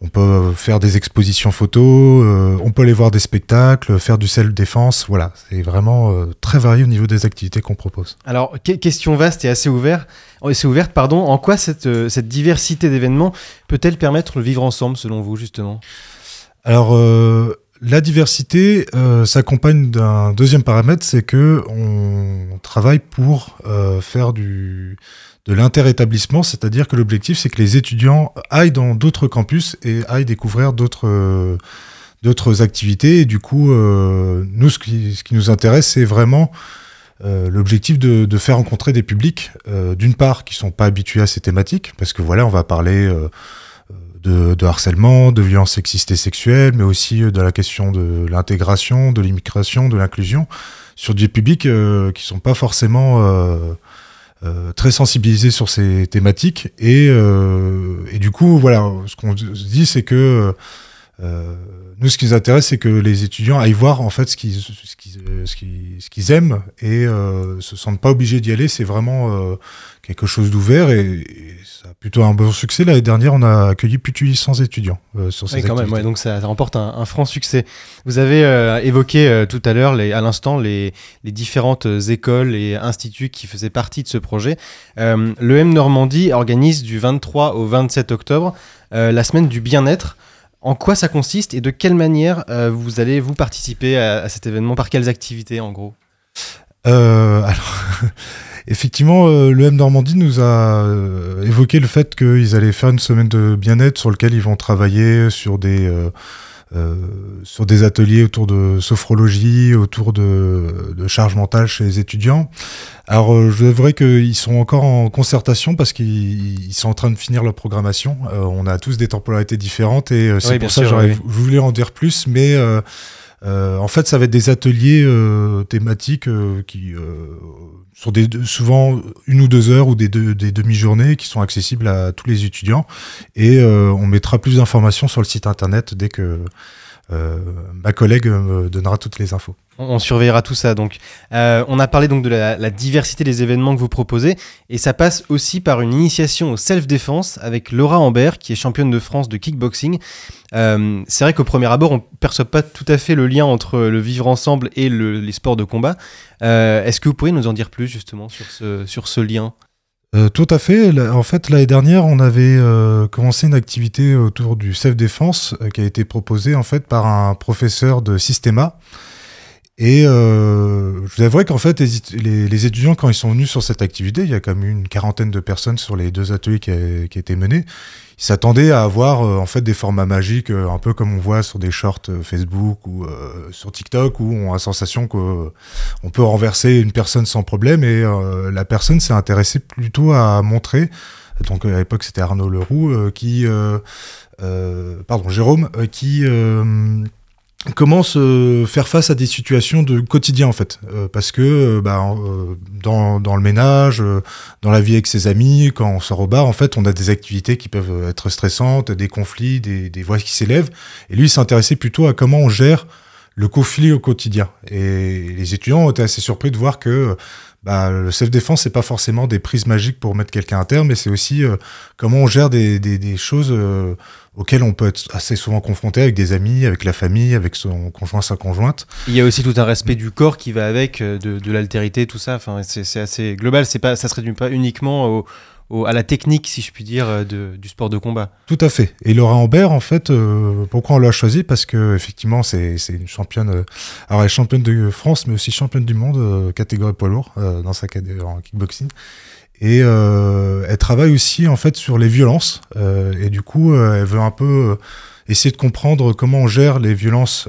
on peut faire des expositions photos, on peut aller voir des spectacles, faire du self-défense, voilà, c'est vraiment très varié au niveau des activités qu'on propose. Alors, que question vaste et assez ouverte, assez ouverte pardon, en quoi cette, cette diversité d'événements peut-elle permettre le vivre ensemble selon vous justement? Alors, euh, la diversité euh, s'accompagne d'un deuxième paramètre, c'est que on travaille pour euh, faire du de l'interétablissement, c'est-à-dire que l'objectif c'est que les étudiants aillent dans d'autres campus et aillent découvrir d'autres d'autres activités. Et du coup, euh, nous ce qui, ce qui nous intéresse, c'est vraiment euh, l'objectif de, de, faire rencontrer des publics, euh, d'une part qui sont pas habitués à ces thématiques, parce que voilà, on va parler euh, de, de, harcèlement, de violences sexistes et sexuelles, mais aussi de la question de l'intégration, de l'immigration, de l'inclusion, sur des publics euh, qui sont pas forcément euh, euh, très sensibilisés sur ces thématiques. Et, euh, et du coup, voilà, ce qu'on se dit, c'est que euh, nous, ce qui nous intéresse, c'est que les étudiants aillent voir en fait ce qu'ils ce qu'ils ce qu'ils, ce qu'ils aiment et euh, se sentent pas obligés d'y aller. C'est vraiment euh, quelque chose d'ouvert et, et, ça a plutôt un bon succès. L'année dernière, on a accueilli plus de 800 étudiants euh, sur ces oui, quand même, ouais, donc ça, ça remporte un, un, franc succès. Vous avez euh, évoqué euh, tout à l'heure, à l'instant, les, les, différentes écoles et instituts qui faisaient partie de ce projet. Euh, le M Normandie organise du 23 au 27 octobre euh, la semaine du bien-être. En quoi ça consiste et de quelle manière euh, vous allez vous participer à, cet événement? Par quelles activités en gros? Euh, Alors, [laughs] effectivement, euh, le M Normandie nous a évoqué le fait qu'ils allaient faire une semaine de bien-être sur lequel ils vont travailler sur des sur des ateliers autour de sophrologie, autour de, de charge mentale chez les étudiants. Alors, euh, je vrai qu'ils sont encore en concertation parce qu'ils sont en train de finir leur programmation. Euh, on a tous des temporalités différentes et euh, c'est oui, pour ça que j'aurais oui. voulu en dire plus, mais Euh, en fait, ça va être des ateliers euh, thématiques euh, qui sur des souvent une ou deux heures ou des, demi-journées qui sont accessibles à tous les étudiants. Et on mettra plus d'informations sur le site internet dès que euh, ma collègue me donnera toutes les infos. On, surveillera tout ça. Donc, Euh, on a parlé donc de la, diversité des événements que vous proposez, et ça passe aussi par une initiation au self-défense avec Laura Ambert, qui est championne de France de kickboxing. Euh, c'est vrai qu'au premier abord, on perçoit pas tout à fait le lien entre le vivre ensemble et le- les sports de combat. Euh, Est-ce que vous pourriez nous en dire plus justement sur ce lien? Euh, tout à fait. En fait, l'année dernière, on avait euh, commencé une activité autour du self-défense euh, qui a été proposée en fait par un professeur de Systema. Et euh, je vous avouerai qu'en fait, les, étudiants, quand ils sont venus sur cette activité, il y a quand même une quarantaine de personnes sur les deux ateliers qui, étaient menés. Ils s'attendaient à avoir euh, en fait des formats magiques, euh, un peu comme on voit sur des shorts euh, Facebook ou sur TikTok, où on a la sensation qu'on peut renverser une personne sans problème. Et la personne s'est intéressée plutôt à montrer. Donc à l'époque, c'était Arnaud Leroux qui, pardon, Jérôme, qui comment se faire face à des situations de quotidien en fait. Euh, parce que euh, bah, euh, dans, dans le ménage euh, dans la vie avec ses amis quand on sort au bar en fait on a des activités qui peuvent être stressantes des conflits des, des voix qui s'élèvent. Et lui s'intéressait plutôt à comment on gère le conflit au quotidien. Et les étudiants ont été assez surpris de voir que bah, le self-défense, c'est pas forcément des prises magiques pour mettre quelqu'un à terre, mais c'est aussi euh, comment on gère des, des, des choses euh, auxquelles on peut être assez souvent confronté avec des amis, avec la famille, avec son conjoint, sa conjointe. Il y a aussi tout un respect du corps qui va avec, euh, de, de l'altérité, tout ça. Enfin, c'est assez global. C'est pas, ça se réduit pas uniquement au- à la technique, si je puis dire, euh, du sport de combat. Tout à fait. Et Laura Ambert, en fait, euh, pourquoi on l'a choisie Parce que effectivement, c'est une championne. euh, alors, elle est championne de France, mais aussi championne du monde catégorie poids lourd dans sa catégorie en kickboxing. Et elle travaille aussi en fait sur les violences. et du coup, elle veut un peu essayer de comprendre comment on gère les violences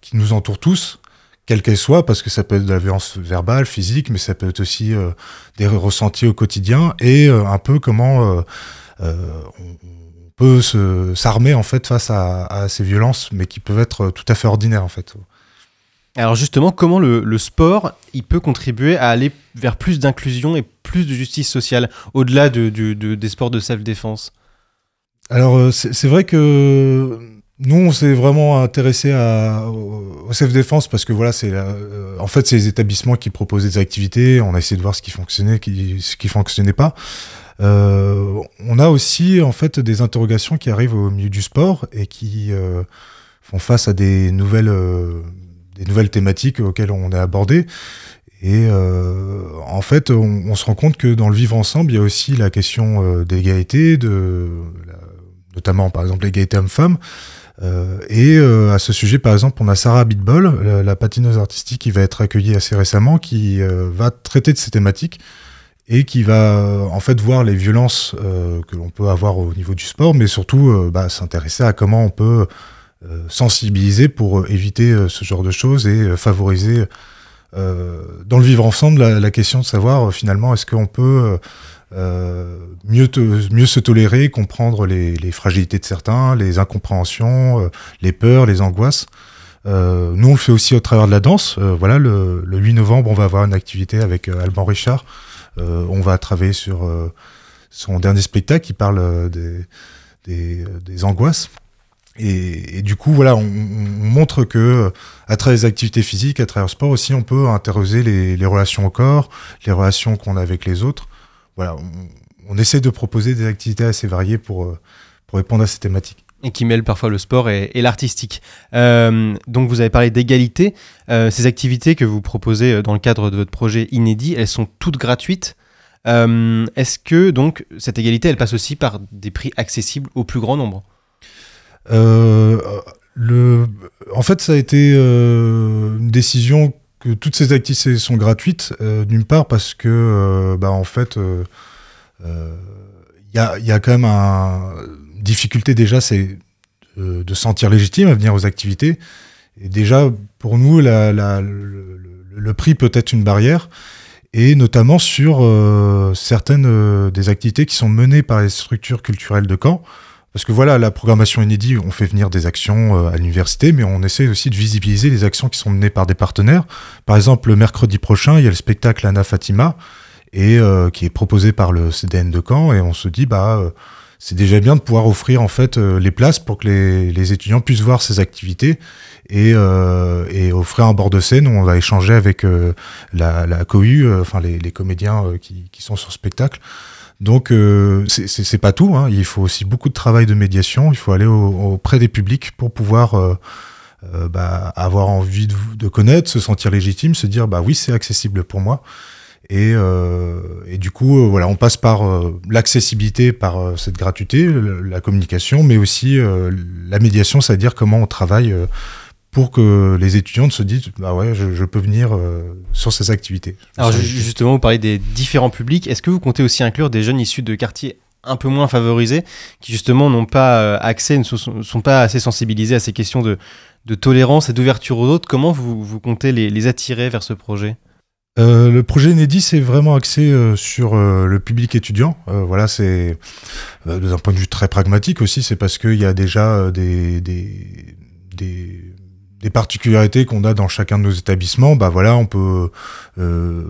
qui nous entourent tous, quelles qu'elles soient, parce que ça peut être de la violence verbale, physique, mais ça peut être aussi euh, des ressentis au quotidien, et euh, un peu comment euh, on, peut s'armer en fait face à, à ces violences, mais qui peuvent être tout à fait ordinaires en fait. Alors justement, comment le, le sport, il peut contribuer à aller vers plus d'inclusion et plus de justice sociale, au-delà de, du- de- des sports de self-défense? Alors c'est vrai que nous on s'est vraiment intéressé à, au self-défense parce que voilà c'est euh, en fait c'est les établissements qui proposent des activités, on a essayé de voir ce qui fonctionnait, qui, ce qui fonctionnait pas. Euh, on a aussi en fait des interrogations qui arrivent au milieu du sport et qui euh, font face à des nouvelles euh, des nouvelles thématiques auxquelles on est abordé. Et en fait, on, se rend compte que dans le vivre ensemble, il y a aussi la question d'égalité, de, la- notamment par exemple l'égalité homme-femme. Euh, et euh, à ce sujet, par exemple, on a Sarah Bitbol, la, patineuse artistique qui va être accueillie assez récemment, qui euh, va traiter de ces thématiques et qui va euh, en fait voir les violences euh, que l'on peut avoir au niveau du sport, mais surtout euh, bah, s'intéresser à comment on peut euh, sensibiliser pour euh, éviter euh, ce genre de choses et euh, favoriser euh, dans le vivre ensemble la, la question de savoir euh, finalement est-ce qu'on peut euh, euh, mieux, te- mieux se tolérer, comprendre les, fragilités de certains, les incompréhensions, euh, les peurs, les angoisses. Euh, nous, on le fait aussi au travers de la danse. Euh, voilà, le, le 8 novembre, on va avoir une activité avec euh, Alban Richard. Euh, on va travailler sur euh, son dernier spectacle qui parle euh, des, des, euh, angoisses. Et, du coup, voilà, on, on- on montre que euh, à travers les activités physiques, à travers le sport aussi, on peut interroger les relations au corps, les relations qu'on a avec les autres. Voilà, on, on essaie de proposer des activités assez variées pour, euh, pour répondre à ces thématiques. et qui mêle parfois le sport et, et l'artistique. Euh, donc vous avez parlé d'égalité. Euh, ces activités que vous proposez dans le cadre de votre projet inédit, elles sont toutes gratuites. Euh, Est-ce que donc cette égalité, elle passe aussi par des prix accessibles au plus grand nombre? Le, en fait, ça a été une décision toutes ces activités sont gratuites, euh, d'une part parce que, euh, bah, en fait, euh, euh, il y, a, il quand même un, une difficulté déjà, c'est de se sentir légitime à venir aux activités. Et déjà, pour nous, le, le- prix peut être une barrière, et notamment sur certaines des activités qui sont menées par les structures culturelles de Caen parce que voilà, la programmation inédite, on fait venir des actions euh, à l'université, mais on essaie aussi de visibiliser les actions qui sont menées par des partenaires. Par exemple, le mercredi prochain, il y a le spectacle Anna Fatima, et euh, qui est proposé par le CDN de Caen, et on se dit, bah, euh, c'est déjà bien de pouvoir offrir en fait euh, les places pour que les, les étudiants puissent voir ces activités et, et offrir un bord de scène où on va échanger avec la, la cohue, enfin les, les comédiens qui, qui sont sur le spectacle. Donc euh, c'est- pas tout, hein. il faut aussi beaucoup de travail de médiation, il faut aller au- auprès des publics pour pouvoir euh, euh, bah, avoir envie de, de connaître, se sentir légitime, se dire bah oui c'est accessible pour moi. Et, euh, et du coup, euh, voilà, on passe par l'accessibilité, par cette gratuité, la communication, mais aussi la médiation, c'est-à-dire comment on travaille pour que les étudiants se disent bah ouais, je, je peux venir euh, sur ces activités. Alors justement, vous parlez des différents publics. Est-ce que vous comptez aussi inclure des jeunes issus de quartiers un peu moins favorisés, qui justement n'ont pas euh, accès, ne sont, sont pas assez sensibilisés à ces questions de, de tolérance et d'ouverture aux autres? Comment vous, vous comptez les, les attirer vers ce projet? Euh, le projet inédit, c'est vraiment axé euh, sur euh, le public étudiant. Voilà, c'est d'un point de vue très pragmatique aussi, c'est parce qu'il y a déjà des, des, des, des particularités qu'on a dans chacun de nos établissements. Bah voilà, on peut. euh,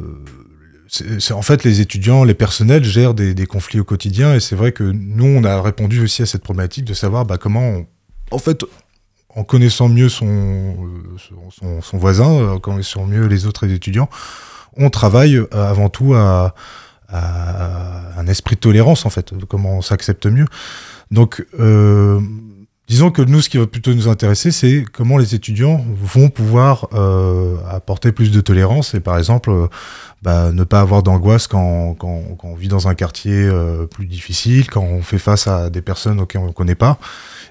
en fait, les étudiants, les personnels gèrent des, des conflits au quotidien, et c'est vrai que nous, on a répondu aussi à cette problématique de savoir bah, comment, on- en fait, en connaissant mieux son, son, son- voisin, euh, en connaissant mieux les autres étudiants, on travaille euh, avant tout à, à un esprit de tolérance, en fait, comment on s'accepte mieux. Donc, euh, disons que nous, ce qui va plutôt nous intéresser, c'est comment les étudiants vont pouvoir euh, apporter plus de tolérance et, par exemple, euh, bah, ne pas avoir d'angoisse quand, quand, quand on vit dans un quartier euh, plus difficile, quand on fait face à des personnes auxquelles on ne connaît pas.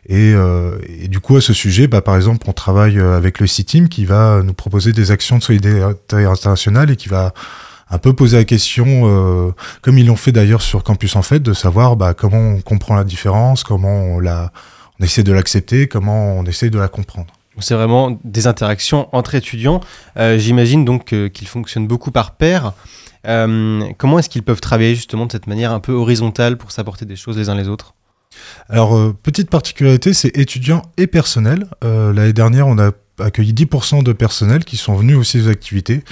Et, euh, et du coup, à ce sujet, bah, par exemple, on travaille euh, avec le C-Team qui va nous proposer des actions de solidarité internationale et qui va un peu poser la question, euh, comme ils l'ont fait d'ailleurs sur Campus en fait, de savoir bah, comment on comprend la différence, comment on, la, on essaie de l'accepter, comment on essaie de la comprendre. C'est vraiment des interactions entre étudiants. Euh, J'imagine donc euh, qu'ils fonctionnent beaucoup par pair. Euh, comment est-ce qu'ils peuvent travailler justement de cette manière un peu horizontale pour s'apporter des choses les uns les autres? Alors, euh, petite particularité, c'est étudiants et personnel. L'année dernière, on a accueilli 10% de personnel qui sont venus aussi aux activités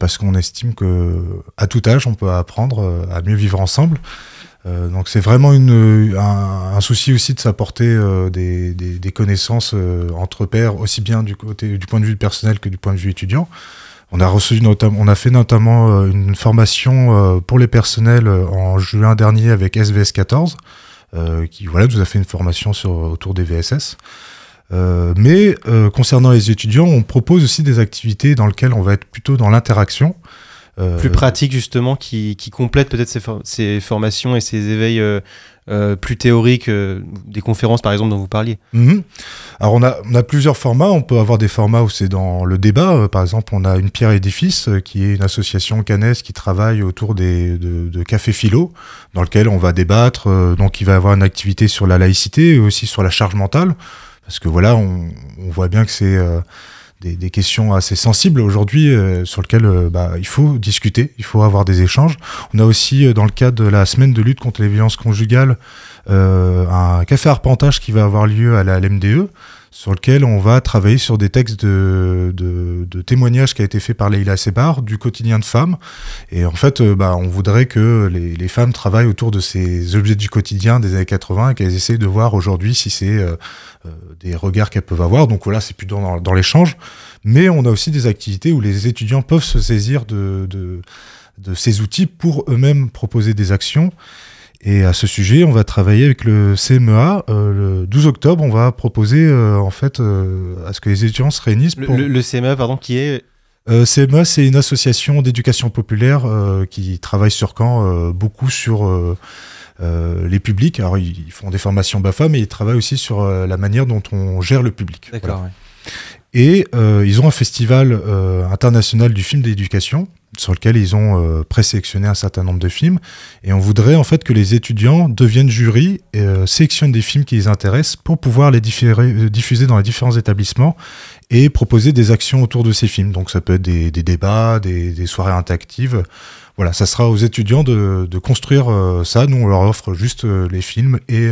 parce qu'on estime que à tout âge, on peut apprendre à mieux vivre ensemble. Euh, donc c'est vraiment un, souci aussi de s'apporter euh, des, connaissances euh, entre pairs, aussi bien du, côté, du point de vue personnel que du point de vue étudiant. On a, reçu on a fait notamment une formation pour les personnels en juin dernier avec SVS 14, euh, qui voilà, nous a fait une formation sur, autour des VSS. Mais concernant les étudiants, on propose aussi des activités dans lesquelles on va être plutôt dans l'interaction. Euh, Plus pratique justement, qui, qui complètent peut-être ces, for- ces formations et ces éveils euh, euh, plus théoriques, euh, des conférences par exemple dont vous parliez. Mhm. Alors on a, on a plusieurs formats. On peut avoir des formats où c'est dans le débat. Par exemple, on a une pierre édifice qui est une association cannaise qui travaille autour des, de, de café philo, dans lequel on va débattre. Donc il va y avoir une activité sur la laïcité et aussi sur la charge mentale, parce que voilà, on, on voit bien que c'est euh, des, questions assez sensibles aujourd'hui euh, sur lesquelles euh, bah, il faut discuter, il faut avoir des échanges. On a aussi, euh, dans le cadre de la semaine de lutte contre les violences conjugales, un café arpentage qui va avoir lieu à la LMDE, sur lequel on va travailler sur des textes de, témoignages qui a été fait par Leïla Sebar du quotidien de femmes. Et en fait, euh, bah, on voudrait que les, femmes travaillent autour de ces objets du quotidien des années 80 et qu'elles essayent de voir aujourd'hui si c'est euh, euh, des regards qu'elles peuvent avoir. Donc voilà, c'est dans, dans l'échange. Mais on a aussi des activités où les étudiants peuvent se saisir de, de, de ces outils pour eux-mêmes proposer des actions. Et à ce sujet, on va travailler avec le CMEA. Euh, le 12 octobre, on va proposer euh, en fait euh, à ce que les étudiants se réunissent. Le, pour... le- le CMA, pardon, qui est CMEA, c'est une association d'éducation populaire qui travaille sur Caen beaucoup sur euh, les publics. Alors, ils, font des formations BAFA, mais ils travaillent aussi sur euh, la manière dont on gère le public. D'accord, Voilà. Et euh, ils ont un festival international du film d'éducation. Sur lequel ils ont euh, présélectionné un certain nombre de films. Et on voudrait en fait que les étudiants deviennent jury et euh, sélectionnent des films qui les intéressent pour pouvoir les euh, diffuser dans les différents établissements et proposer des actions autour de ces films. Donc ça peut être des, débats, des, soirées interactives. Voilà, ça sera aux étudiants de, construire ça. Nous, on leur offre juste les films et,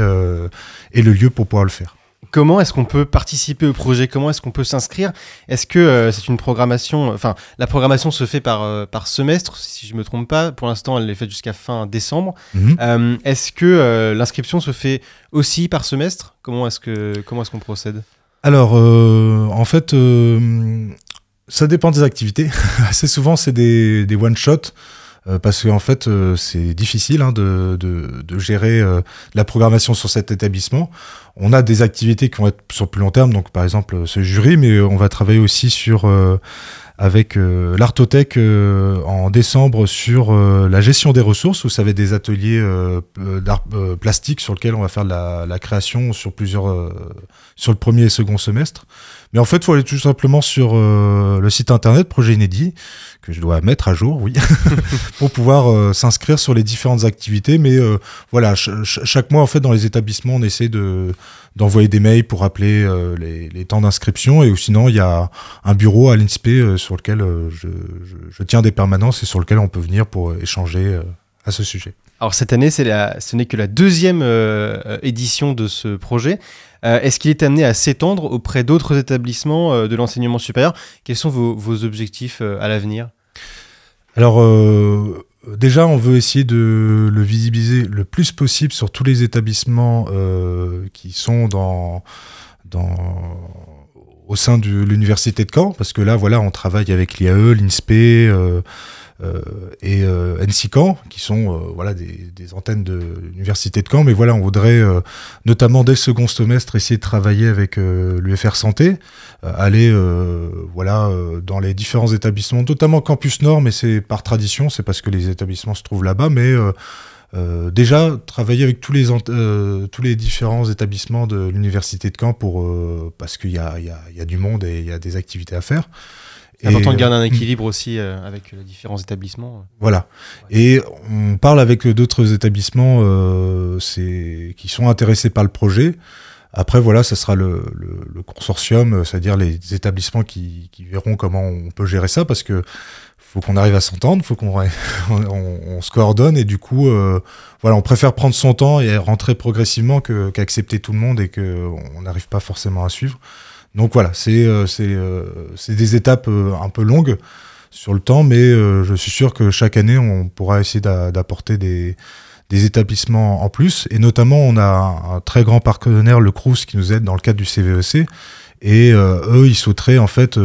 et le lieu pour pouvoir le faire. Comment est-ce qu'on peut participer au projet? Comment est-ce qu'on peut s'inscrire? Est-ce que euh, c'est une programmation Enfin, la programmation se fait par, euh, par semestre, si je me trompe pas. Pour l'instant, elle est faite jusqu'à fin décembre. Mhm. Euh, est-ce que l'inscription se fait aussi par semestre? Comment est-ce que comment est-ce qu'on procède? Alors, en fait, ça dépend des activités. [laughs] Assez souvent, c'est des, des one-shots. Euh, parce qu'en fait, euh, c'est difficile hein, de, de, de gérer euh, la programmation sur cet établissement. On a des activités qui vont être sur plus long terme, donc par exemple ce jury, mais on va travailler aussi sur avec euh, l'Artothèque euh, en décembre sur euh, la gestion des ressources. Vous savez, des ateliers d'art plastique sur lesquels on va faire de la, la création sur plusieurs, sur le premier et second semestre. Mais en fait, il faut aller tout simplement sur euh, le site internet Projet Inédit, que je dois mettre à jour, oui, [laughs] [laughs] pour pouvoir euh, s'inscrire sur les différentes activités. Mais euh, voilà, ch- ch- chaque mois, en fait, dans les établissements, on essaie de d'envoyer des mails pour rappeler euh, les, les temps d'inscription. Et ou sinon, il y a un bureau à l'INSPE euh, sur lequel je, je- je tiens des permanences et sur lequel on peut venir pour échanger à ce sujet. Alors cette année, la, ce n'est que la deuxième euh, euh, édition de ce projet. Euh, Est-ce qu'il est amené à s'étendre auprès d'autres établissements euh, de l'enseignement supérieur? Quels sont vos, vos objectifs à l'avenir? Alors, déjà, on veut essayer de le visibiliser le plus possible sur tous les établissements qui sont dans, dans, au sein de l'université de Caen, parce que là, voilà, on travaille avec l'IAE, l'INSPE et euh, NC Caen, qui sont euh, voilà, des, antennes de l'université de Caen. Mais voilà, on voudrait, euh, notamment dès le second semestre, essayer de travailler avec euh, l'UFR Santé, euh, aller euh, voilà, euh, dans les différents établissements, notamment Campus Nord, mais c'est par tradition, c'est parce que les établissements se trouvent là-bas, mais euh, euh, déjà travailler avec tous les, euh, tous les différents établissements de l'université de Caen pour, euh, parce qu'il y y, y a du monde et il y a des activités à faire. C'est important de garder un euh, équilibre aussi euh, avec les différents établissements. voilà. Et on parle avec d'autres établissements euh, c'est- qui sont intéressés par le projet. Après, voilà, ça sera le, le- le consortium, euh, c'est-à-dire les établissements qui, qui verront comment on peut gérer ça, parce que faut qu'on arrive à s'entendre, faut qu'on [laughs] on, on se coordonne, et du coup, euh, voilà, on préfère prendre son temps et rentrer progressivement que- qu'accepter tout le monde et qu'on n'arrive pas forcément à suivre. Donc voilà, c'est euh, euh, des étapes euh, un peu longues sur le temps, mais je suis sûr que chaque année, on pourra essayer d'a- d'apporter des, établissements en plus. Et notamment, on a un, très grand partenaire, le Crous, qui nous aide dans le cadre du CVEC. Et euh, eux, ils souhaiteraient en fait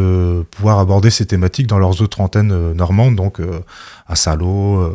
pouvoir aborder ces thématiques dans leurs autres antennes normandes, donc à Saint-Lô,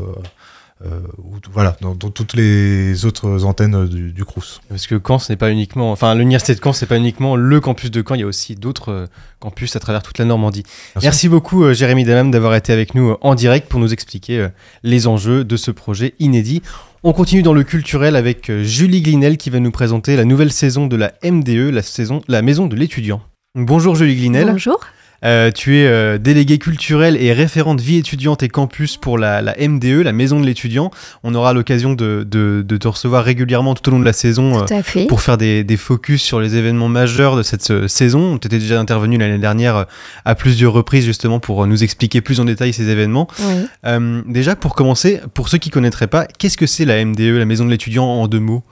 ou- voilà, dans, dans toutes les autres antennes du, du Crous. Parce que Caen, ce n'est pas uniquement, enfin l'université de Caen, c'est pas uniquement le campus de Caen. Il y a aussi d'autres euh, campus à travers toute la Normandie. Merci beaucoup, euh, Jérémy Damam, d'avoir été avec nous euh, en direct pour nous expliquer euh, les enjeux de ce projet inédit. On continue dans le culturel avec euh, Julie Glinel qui va nous présenter la nouvelle saison de la MDE, la saison, la maison de l'étudiant. Bonjour Julie Glinel. Bonjour. Euh, tu es euh, déléguée culturelle et référente vie étudiante et campus pour la, la MDE, la maison de l'étudiant. On aura l'occasion de, de- de te recevoir régulièrement tout au long de la saison euh, pour faire des, des focus sur les événements majeurs de cette saison. Tu étais déjà intervenu l'année dernière à plusieurs reprises justement pour nous expliquer plus en détail ces événements. Oui. Déjà, pour commencer, pour ceux qui connaîtraient pas, qu'est-ce que c'est la MDE, la maison de l'étudiant en deux mots?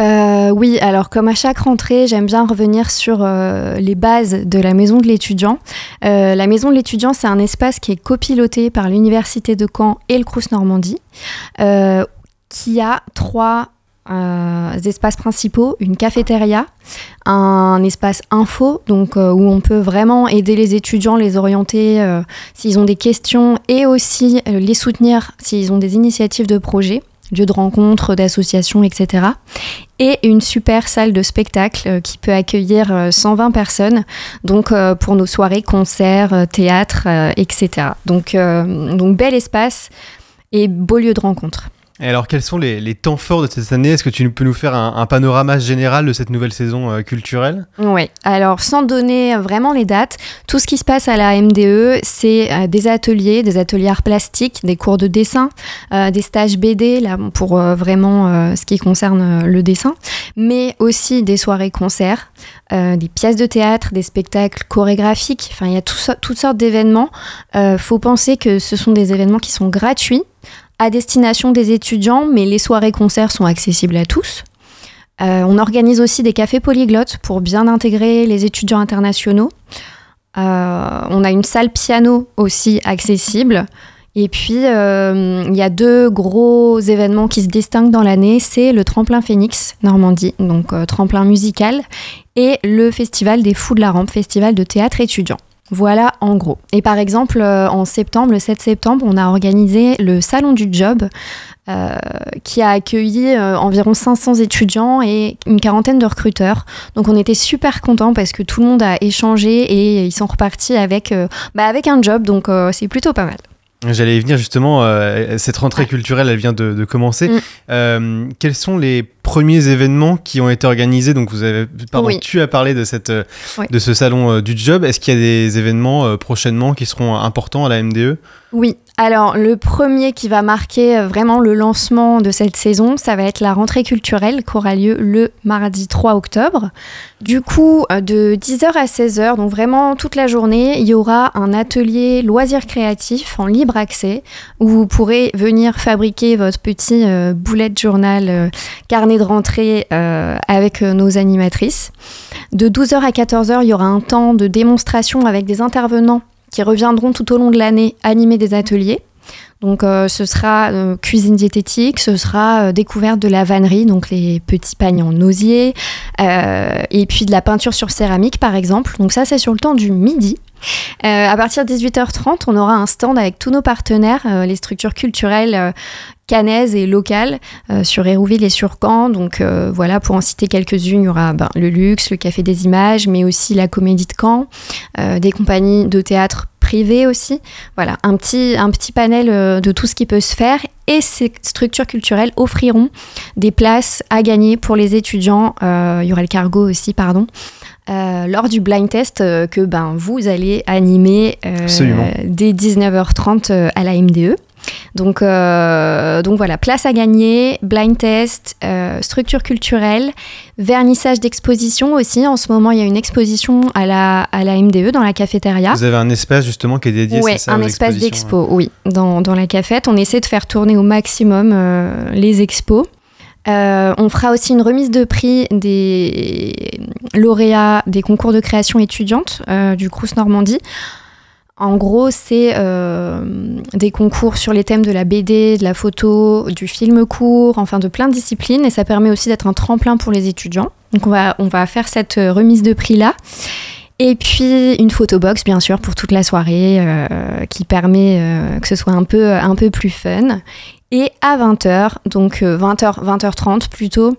Euh, oui, alors comme à chaque rentrée, j'aime bien revenir sur euh, les bases de la maison de l'étudiant. Euh, la maison de l'étudiant, c'est un espace qui est copiloté par l'Université de Caen et le Crous Normandie, qui a trois espaces principaux, une cafétéria, un espace info, donc où on peut vraiment aider les étudiants, les orienter s'ils ont des questions et aussi les soutenir s'ils ont des initiatives de projet lieux de rencontres, d'associations, etc. Et une super salle de spectacle euh, qui peut accueillir euh, 120 personnes, donc euh, pour nos soirées, concerts, euh, théâtre, euh, etc. Donc, euh, donc bel espace et beau lieu de rencontre. Et alors, quels sont les, temps forts de cette année? Est-ce que tu peux nous faire un, panorama général de cette nouvelle saison euh, culturelle? Oui, alors sans donner vraiment les dates, tout ce qui se passe à la MDE, c'est euh, des ateliers, des ateliers arts plastiques, des cours de dessin, euh, des stages BD, là, pour vraiment ce qui concerne le dessin, mais aussi des soirées-concerts, des pièces de théâtre, des spectacles chorégraphiques, enfin il y a toutes sortes d'événements. Il faut penser que ce sont des événements qui sont gratuits à destination des étudiants, mais les soirées-concerts sont accessibles à tous. Euh, on organise aussi des cafés polyglottes pour bien intégrer les étudiants internationaux. Euh, on a une salle piano aussi accessible. Et puis, euh, il y a deux gros événements qui se distinguent dans l'année. C'est le Tremplin Phoenix Normandie, donc tremplin musical, et le Festival des Fous de la Rampe, festival de théâtre étudiant. Voilà en gros. Et par exemple, euh, en septembre, le 7 septembre, on a organisé le Salon du Job euh, qui a accueilli euh, environ 500 étudiants et une quarantaine de recruteurs. Donc on était super contents parce que tout le monde a échangé et ils sont repartis avec, bah, avec un job, donc c'est plutôt pas mal. J'allais y venir justement, euh, cette rentrée culturelle, elle vient de, de commencer. Mm. Euh, quels sont les premiers événements qui ont été organisés? Donc vous avez, pardon, Oui. tu as parlé de, cette, euh, Oui. de ce salon euh, du job. Est-ce qu'il y a des événements euh, prochainement qui seront importants à la MDE Oui, alors le premier qui va marquer euh, vraiment le lancement de cette saison, ça va être la rentrée culturelle qui aura lieu le mardi 3 octobre. Du coup, euh, de 10h à 16h, donc vraiment toute la journée, il y aura un atelier loisirs créatifs en libre accès où vous pourrez venir fabriquer votre petit euh, bullet journal euh, carnet de rentrée avec nos animatrices. De 12h à 14h, il y aura un temps de démonstration avec des intervenants qui reviendront tout au long de l'année animer des ateliers. Donc euh, ce sera euh, cuisine diététique, ce sera euh, découverte de la vannerie, donc les petits pagnes en osier, et puis de la peinture sur céramique par exemple. Donc ça c'est sur le temps du midi. Euh, à partir de 18h30, on aura un stand avec tous nos partenaires, euh, les structures culturelles euh, cannaises et locales euh, sur Hérouville et sur Caen. Donc voilà, pour en citer quelques-unes, il y aura ben, le Luxe, le Café des Images, mais aussi la Comédie de Caen, des compagnies de théâtre privées aussi. Voilà, un petit, un petit panel de tout ce qui peut se faire. Et ces structures culturelles offriront des places à gagner pour les étudiants. Il y aura le cargo aussi, pardon. Euh, lors du blind test euh, que ben, vous allez animer euh, dès 19h30 euh, à la MDE. Donc, donc voilà, place à gagner, blind test, structure culturelle, vernissage d'exposition aussi. En ce moment, il y a une exposition à la, à la MDE dans la cafétéria. Vous avez un espace justement qui est dédié Ouais, ça, un aux espace d'expo, oui, dans, dans la cafette. On essaie de faire tourner au maximum les expos. Euh, on fera aussi une remise de prix des lauréats des concours de création étudiante euh, du Crous Normandie. En gros, c'est euh, des concours sur les thèmes de la BD, de la photo, du film court, enfin de plein de disciplines. Et ça permet aussi d'être un tremplin pour les étudiants. Donc on va, faire cette remise de prix-là. Et puis une photobox, bien sûr, pour toute la soirée, qui permet que ce soit un peu plus fun. Et à 20h, donc euh, 20h, 20h30 plutôt,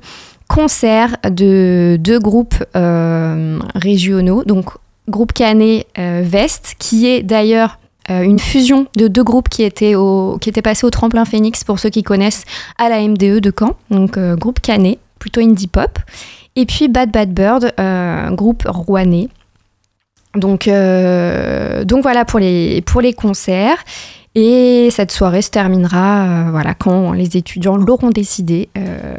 concert de deux groupes euh, régionaux. Donc groupe Canet euh, Vest, qui est d'ailleurs euh, une fusion de deux groupes qui étaient, au, qui étaient passés au tremplin Phoenix, pour ceux qui connaissent, à la MDE de Caen. Donc euh, groupe Canet, plutôt indie pop. Et puis Bad Bad Bird, euh, groupe rouennais. Donc, euh, donc voilà pour les, pour les concerts. Et cette soirée se terminera euh, voilà, quand les étudiants l'auront décidé. Euh,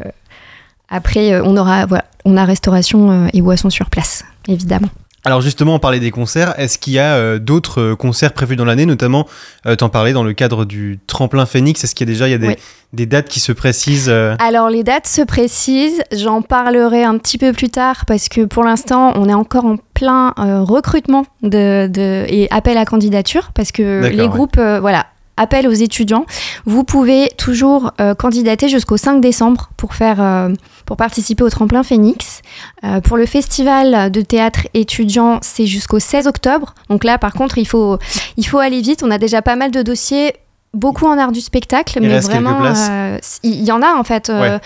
après, euh, on, aura, voilà, on a restauration et boissons sur place, évidemment. Alors justement, on parlait des concerts. Est-ce qu'il y a euh, d'autres euh, concerts prévus dans l'année, notamment, euh, t'en parlais dans le cadre du tremplin Phoenix. Est-ce qu'il y a déjà il y a des, Oui. des dates qui se précisent euh, Alors les dates se précisent, j'en parlerai un petit peu plus tard parce que pour l'instant on est encore en plein recrutement de, de- et appel à candidature parce que les groupes, voilà, appel aux étudiants. Vous pouvez toujours euh, candidater jusqu'au 5 décembre pour faire, euh, pour participer au tremplin Phoenix. Euh, pour le festival de théâtre étudiant, c'est jusqu'au 16 octobre. Donc là, par contre, il faut, il faut aller vite. On a déjà pas mal de dossiers, beaucoup en art du spectacle, Il mais vraiment, euh, il y en a en fait. euh, Ouais.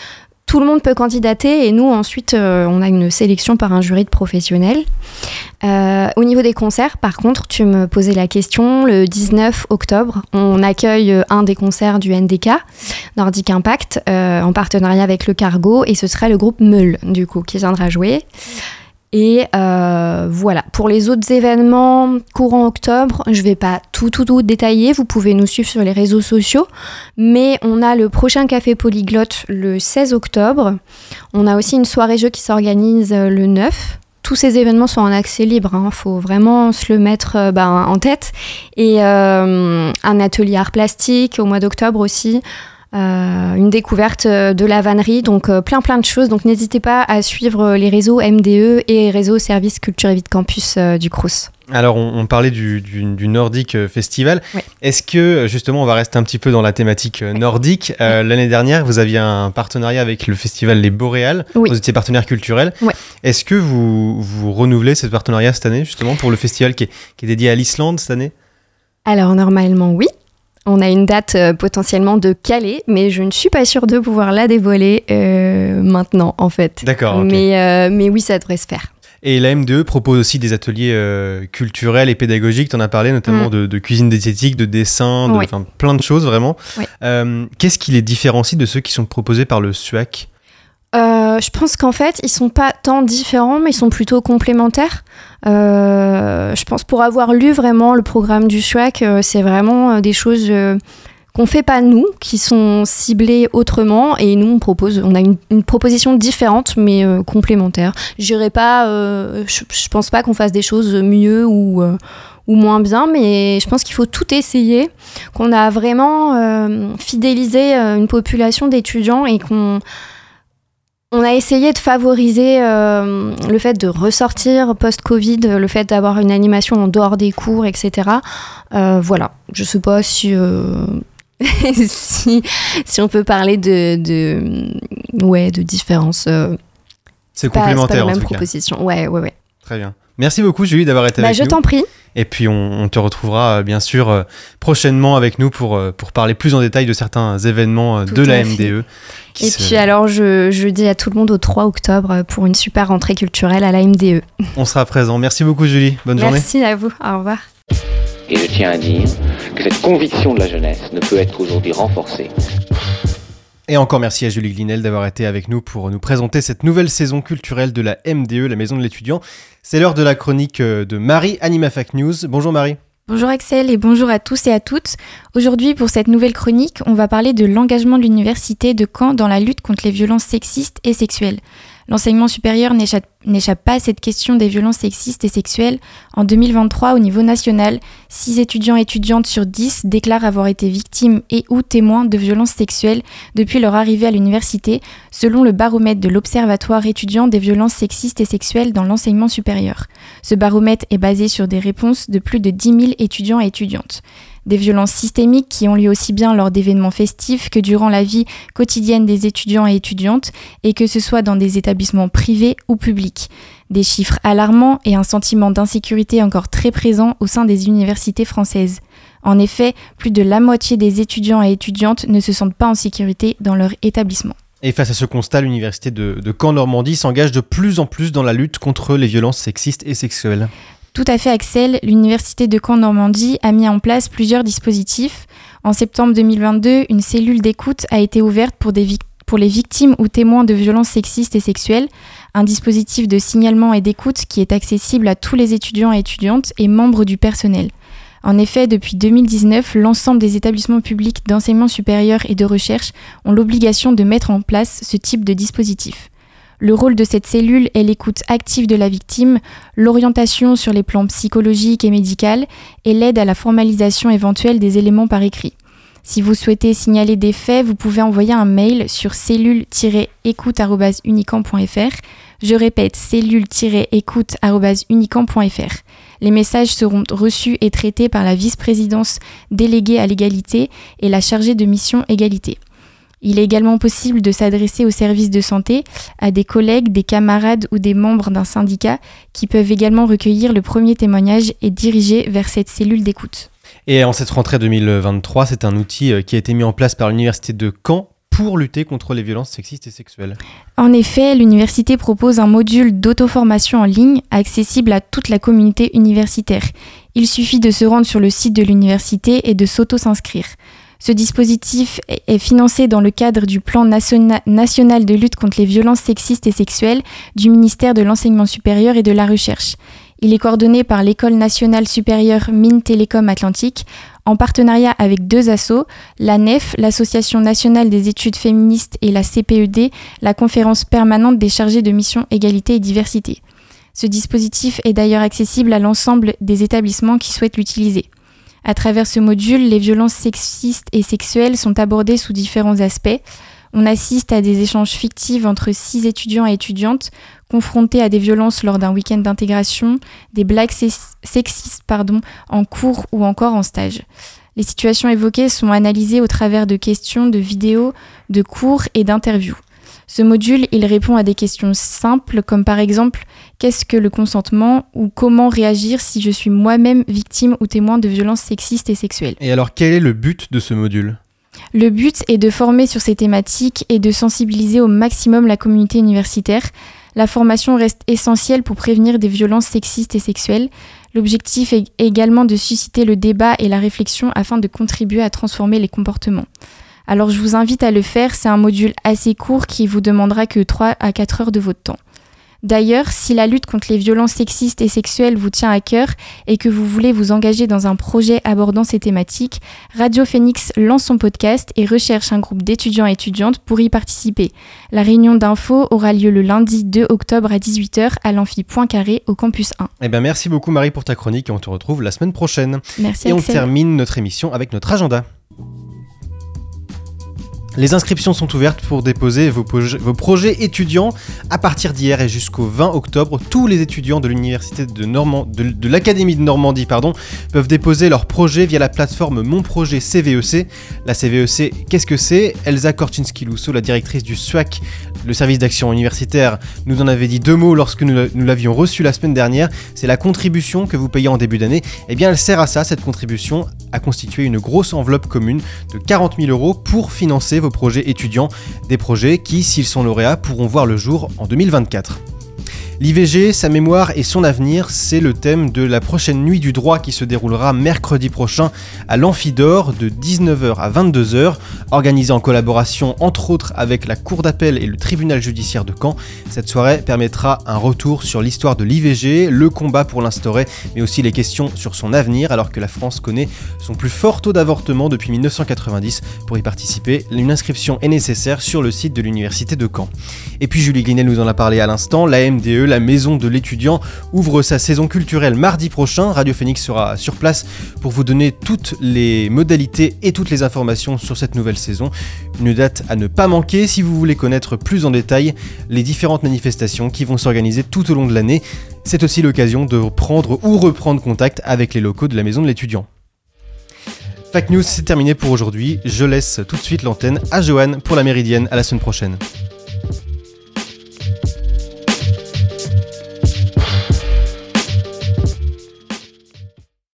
Tout le monde peut candidater et nous ensuite euh, on a une sélection par un jury de professionnels. Euh, au niveau des concerts, par contre, tu me posais la question, le 19 octobre, on accueille euh, un des concerts du NDK, Nordic Impact, en partenariat avec le Cargo, et ce serait le groupe Meul, du coup, qui viendra jouer. Et euh, voilà, pour les autres événements courant octobre, je vais pas tout tout tout détailler, vous pouvez nous suivre sur les réseaux sociaux, mais on a le prochain café polyglotte le 16 octobre. On a aussi une soirée jeu qui s'organise euh, le 9. Tous ces événements sont en accès libre, il faut vraiment se le mettre euh, ben, en tête. Et un atelier art plastique au mois d'octobre aussi. Euh, une découverte euh, de la vannerie, donc euh, plein plein de choses. Donc n'hésitez pas à suivre les réseaux MDE et réseau Service Culture et Vie de Campus euh, du Crous. Alors, on, on parlait du, du, du Nordic Festival. Est-ce que, justement, on va rester un petit peu dans la thématique nordique L'année dernière, vous aviez un partenariat avec le festival Les Boréales. Oui. Vous étiez partenaire culturel. Ouais. Est-ce que vous, vous renouvelez ce partenariat cette année, justement, pour le festival qui est, qui est dédié à l'Islande cette année? Alors normalement oui. On a une date euh, potentiellement de Calais, mais je ne suis pas sûre de pouvoir la dévoiler euh, maintenant en fait. D'accord. Mais, euh, mais oui, ça devrait se faire. Et la MDE propose aussi des ateliers culturels et pédagogiques. Tu en as parlé notamment Mm. de, de cuisine diététique, de dessin, de, Oui. plein de choses vraiment. Oui. Qu'est-ce qui les différencie de ceux qui sont proposés par le SUAC Euh, je pense qu'en fait, ils sont pas tant différents, mais ils sont plutôt complémentaires. Euh, je pense pour avoir lu vraiment le programme du SHUAC, euh, c'est vraiment des choses qu'on fait pas nous, qui sont ciblées autrement, et nous on propose, on a une, proposition différente mais complémentaire. J'irai pas, je, je pense pas qu'on fasse des choses mieux ou ou moins bien, mais je pense qu'il faut tout essayer, qu'on a vraiment fidélisé une population d'étudiants et qu'on on a essayé de favoriser euh, le fait de ressortir post-Covid, le fait d'avoir une animation en dehors des cours, etc. Euh, voilà, je sais pas si, euh, [laughs] si, si on peut parler de, de, ouais, de différence. C'est complémentaire, pas en la même tout cas. proposition. Ouais, ouais, ouais. Très bien. Merci beaucoup Julie d'avoir été Bah, avec je nous. t'en prie. Et puis on, on te retrouvera euh, bien sûr euh, prochainement avec nous pour, euh, pour parler plus en détail de certains événements Tout de la. MDE. qui Et se- puis alors, je, je dis à tout le monde au 3 octobre pour une super rentrée culturelle à la MDE. On sera présent. Merci beaucoup Julie. Bonne journée. Merci à vous. Au revoir. Et je tiens à dire que cette conviction de la jeunesse ne peut être aujourd'hui renforcée Et encore merci à Julie Glinel d'avoir été avec nous pour nous présenter cette nouvelle saison culturelle de la MDE, la Maison de l'étudiant. C'est l'heure de la chronique euh, de Marie, AnimaFac News. Bonjour Marie. Bonjour Axel et bonjour à tous et à toutes. Aujourd'hui, pour cette nouvelle chronique, on va parler de l'engagement de l'Université de Caen dans la lutte contre les violences sexistes et sexuelles. L'enseignement supérieur n'échappe pas à cette question des violences sexistes et sexuelles. En 2023, au niveau national, 6 étudiants et étudiantes sur 10 déclarent avoir été victimes et ou témoins de violences sexuelles depuis leur arrivée à l'université, selon le baromètre de l'Observatoire étudiant des violences sexistes et sexuelles dans l'enseignement supérieur. Ce baromètre est basé sur des réponses de plus de 10 000 étudiants et étudiantes. Des violences systémiques qui ont lieu aussi bien lors d'événements festifs que durant la vie quotidienne des étudiants et étudiantes, et que ce soit dans des établissements privés ou publics. Des chiffres alarmants et un sentiment d'insécurité encore très présent au sein des universités françaises. En effet, plus de la moitié des étudiants et étudiantes ne se sentent pas en sécurité dans leur établissement. Et face à ce constat, l'université de, Caen-Normandie s'engage de plus en plus dans la lutte contre les violences sexistes et sexuelles. Tout à fait, Axel. L'Université de Caen-Normandie a mis en place plusieurs dispositifs. En septembre 2022, une cellule d'écoute a été ouverte pour, pour les victimes ou témoins de violences sexistes et sexuelles. Un dispositif de signalement et d'écoute qui est accessible à tous les étudiants et étudiantes et membres du personnel. En effet, depuis 2019, l'ensemble des établissements publics d'enseignement supérieur et de recherche ont l'obligation de mettre en place ce type de dispositif. Le rôle de cette cellule est l'écoute active de la victime, l'orientation sur les plans psychologiques et médicaux et l'aide à la formalisation éventuelle des éléments par écrit. Si vous souhaitez signaler des faits, vous pouvez envoyer un mail sur cellule-écoute.unicamp.fr. Je répète, cellule-écoute.unicamp.fr. Les messages seront reçus et traités par la vice-présidence déléguée à l'égalité et la chargée de mission égalité. Il est également possible de s'adresser aux services de santé, à des collègues, des camarades ou des membres d'un syndicat qui peuvent également recueillir le premier témoignage et diriger vers cette cellule d'écoute. Et en cette rentrée 2023, c'est un outil euh, qui a été mis en place par l'université de Caen pour lutter contre les violences sexistes et sexuelles En effet, l'université propose un module d'auto-formation en ligne accessible à toute la communauté universitaire. Il suffit de se rendre sur le site de l'université et de s'auto-s'inscrire. Ce dispositif est financé dans le cadre du plan national de lutte contre les violences sexistes et sexuelles du ministère de l'Enseignement supérieur et de la Recherche. Il est coordonné par l'École nationale supérieure Mines Télécom Atlantique en partenariat avec deux assos, la NEF, l'Association nationale des études féministes et la CPED, la conférence permanente des chargés de mission égalité et diversité. Ce dispositif est d'ailleurs accessible à l'ensemble des établissements qui souhaitent l'utiliser. À travers ce module, les violences sexistes et sexuelles sont abordées sous différents aspects. On assiste à des échanges fictifs entre six étudiants et étudiantes confrontés à des violences lors d'un week-end d'intégration, des blagues sexistes pardon, en cours ou encore en stage. Les situations évoquées sont analysées au travers de questions, de vidéos, de cours et d'interviews. Ce module, il répond à des questions simples comme par exemple qu'est-ce que le consentement ou comment réagir si je suis moi-même victime ou témoin de violences sexistes et sexuelles. Et alors quel est le but de ce module? Le but est de former sur ces thématiques et de sensibiliser au maximum la communauté universitaire. La formation reste essentielle pour prévenir des violences sexistes et sexuelles. L'objectif est également de susciter le débat et la réflexion afin de contribuer à transformer les comportements. Alors je vous invite à le faire, c'est un module assez court qui vous demandera que 3 à 4 heures de votre temps. D'ailleurs, si la lutte contre les violences sexistes et sexuelles vous tient à cœur et que vous voulez vous engager dans un projet abordant ces thématiques, Radio Phoenix lance son podcast et recherche un groupe d'étudiants et étudiantes pour y participer. La réunion d'info aura lieu le lundi 2 octobre à 18h à l'amphi Poincaré au campus 1. Eh ben merci beaucoup Marie pour ta chronique et on te retrouve la semaine prochaine. Merci Et on termine notre émission avec notre agenda. Les inscriptions sont ouvertes pour déposer vos, projets étudiants à partir d'hier et jusqu'au 20 octobre. Tous les étudiants de l'université de, de, l'Académie de Normandie pardon, peuvent déposer leurs projets via la plateforme Mon Projet CVEC. La CVEC, qu'est-ce que c'est? Elsa Korczynski-Lousseau, la directrice du SWAC, le service d'action universitaire, nous en avait dit deux mots lorsque nous nous l'avions reçu la semaine dernière. C'est la contribution que vous payez en début d'année. Eh bien, elle sert à ça, cette contribution, à constituer une grosse enveloppe commune de 40 000 euros pour financer vos projets étudiants. Des projets qui, s'ils sont lauréats, pourront voir le jour en 2024. L'IVG, sa mémoire et son avenir, c'est le thème de la prochaine nuit du droit qui se déroulera mercredi prochain à l'Amphidore de 19h à 22h, organisée en collaboration entre autres avec la Cour d'appel et le tribunal judiciaire de Caen. Cette soirée permettra un retour sur l'histoire de l'IVG, le combat pour l'instaurer, mais aussi les questions sur son avenir alors que la France connaît son plus fort taux d'avortement depuis 1990. Pour y participer, une inscription est nécessaire sur le site de l'université de Caen. Et puis Julie Glinel nous en a parlé à l'instant, la MDE, la maison de l'étudiant, ouvre sa saison culturelle mardi prochain. Radio Phoenix sera sur place pour vous donner toutes les modalités et toutes les informations sur cette nouvelle saison. Une date à ne pas manquer si vous voulez connaître plus en détail les différentes manifestations qui vont s'organiser tout au long de l'année. C'est aussi l'occasion de prendre ou reprendre contact avec les locaux de la maison de l'étudiant. Fact News, c'est terminé pour aujourd'hui. Je laisse tout de suite l'antenne à Johan pour la Méridienne. À la semaine prochaine.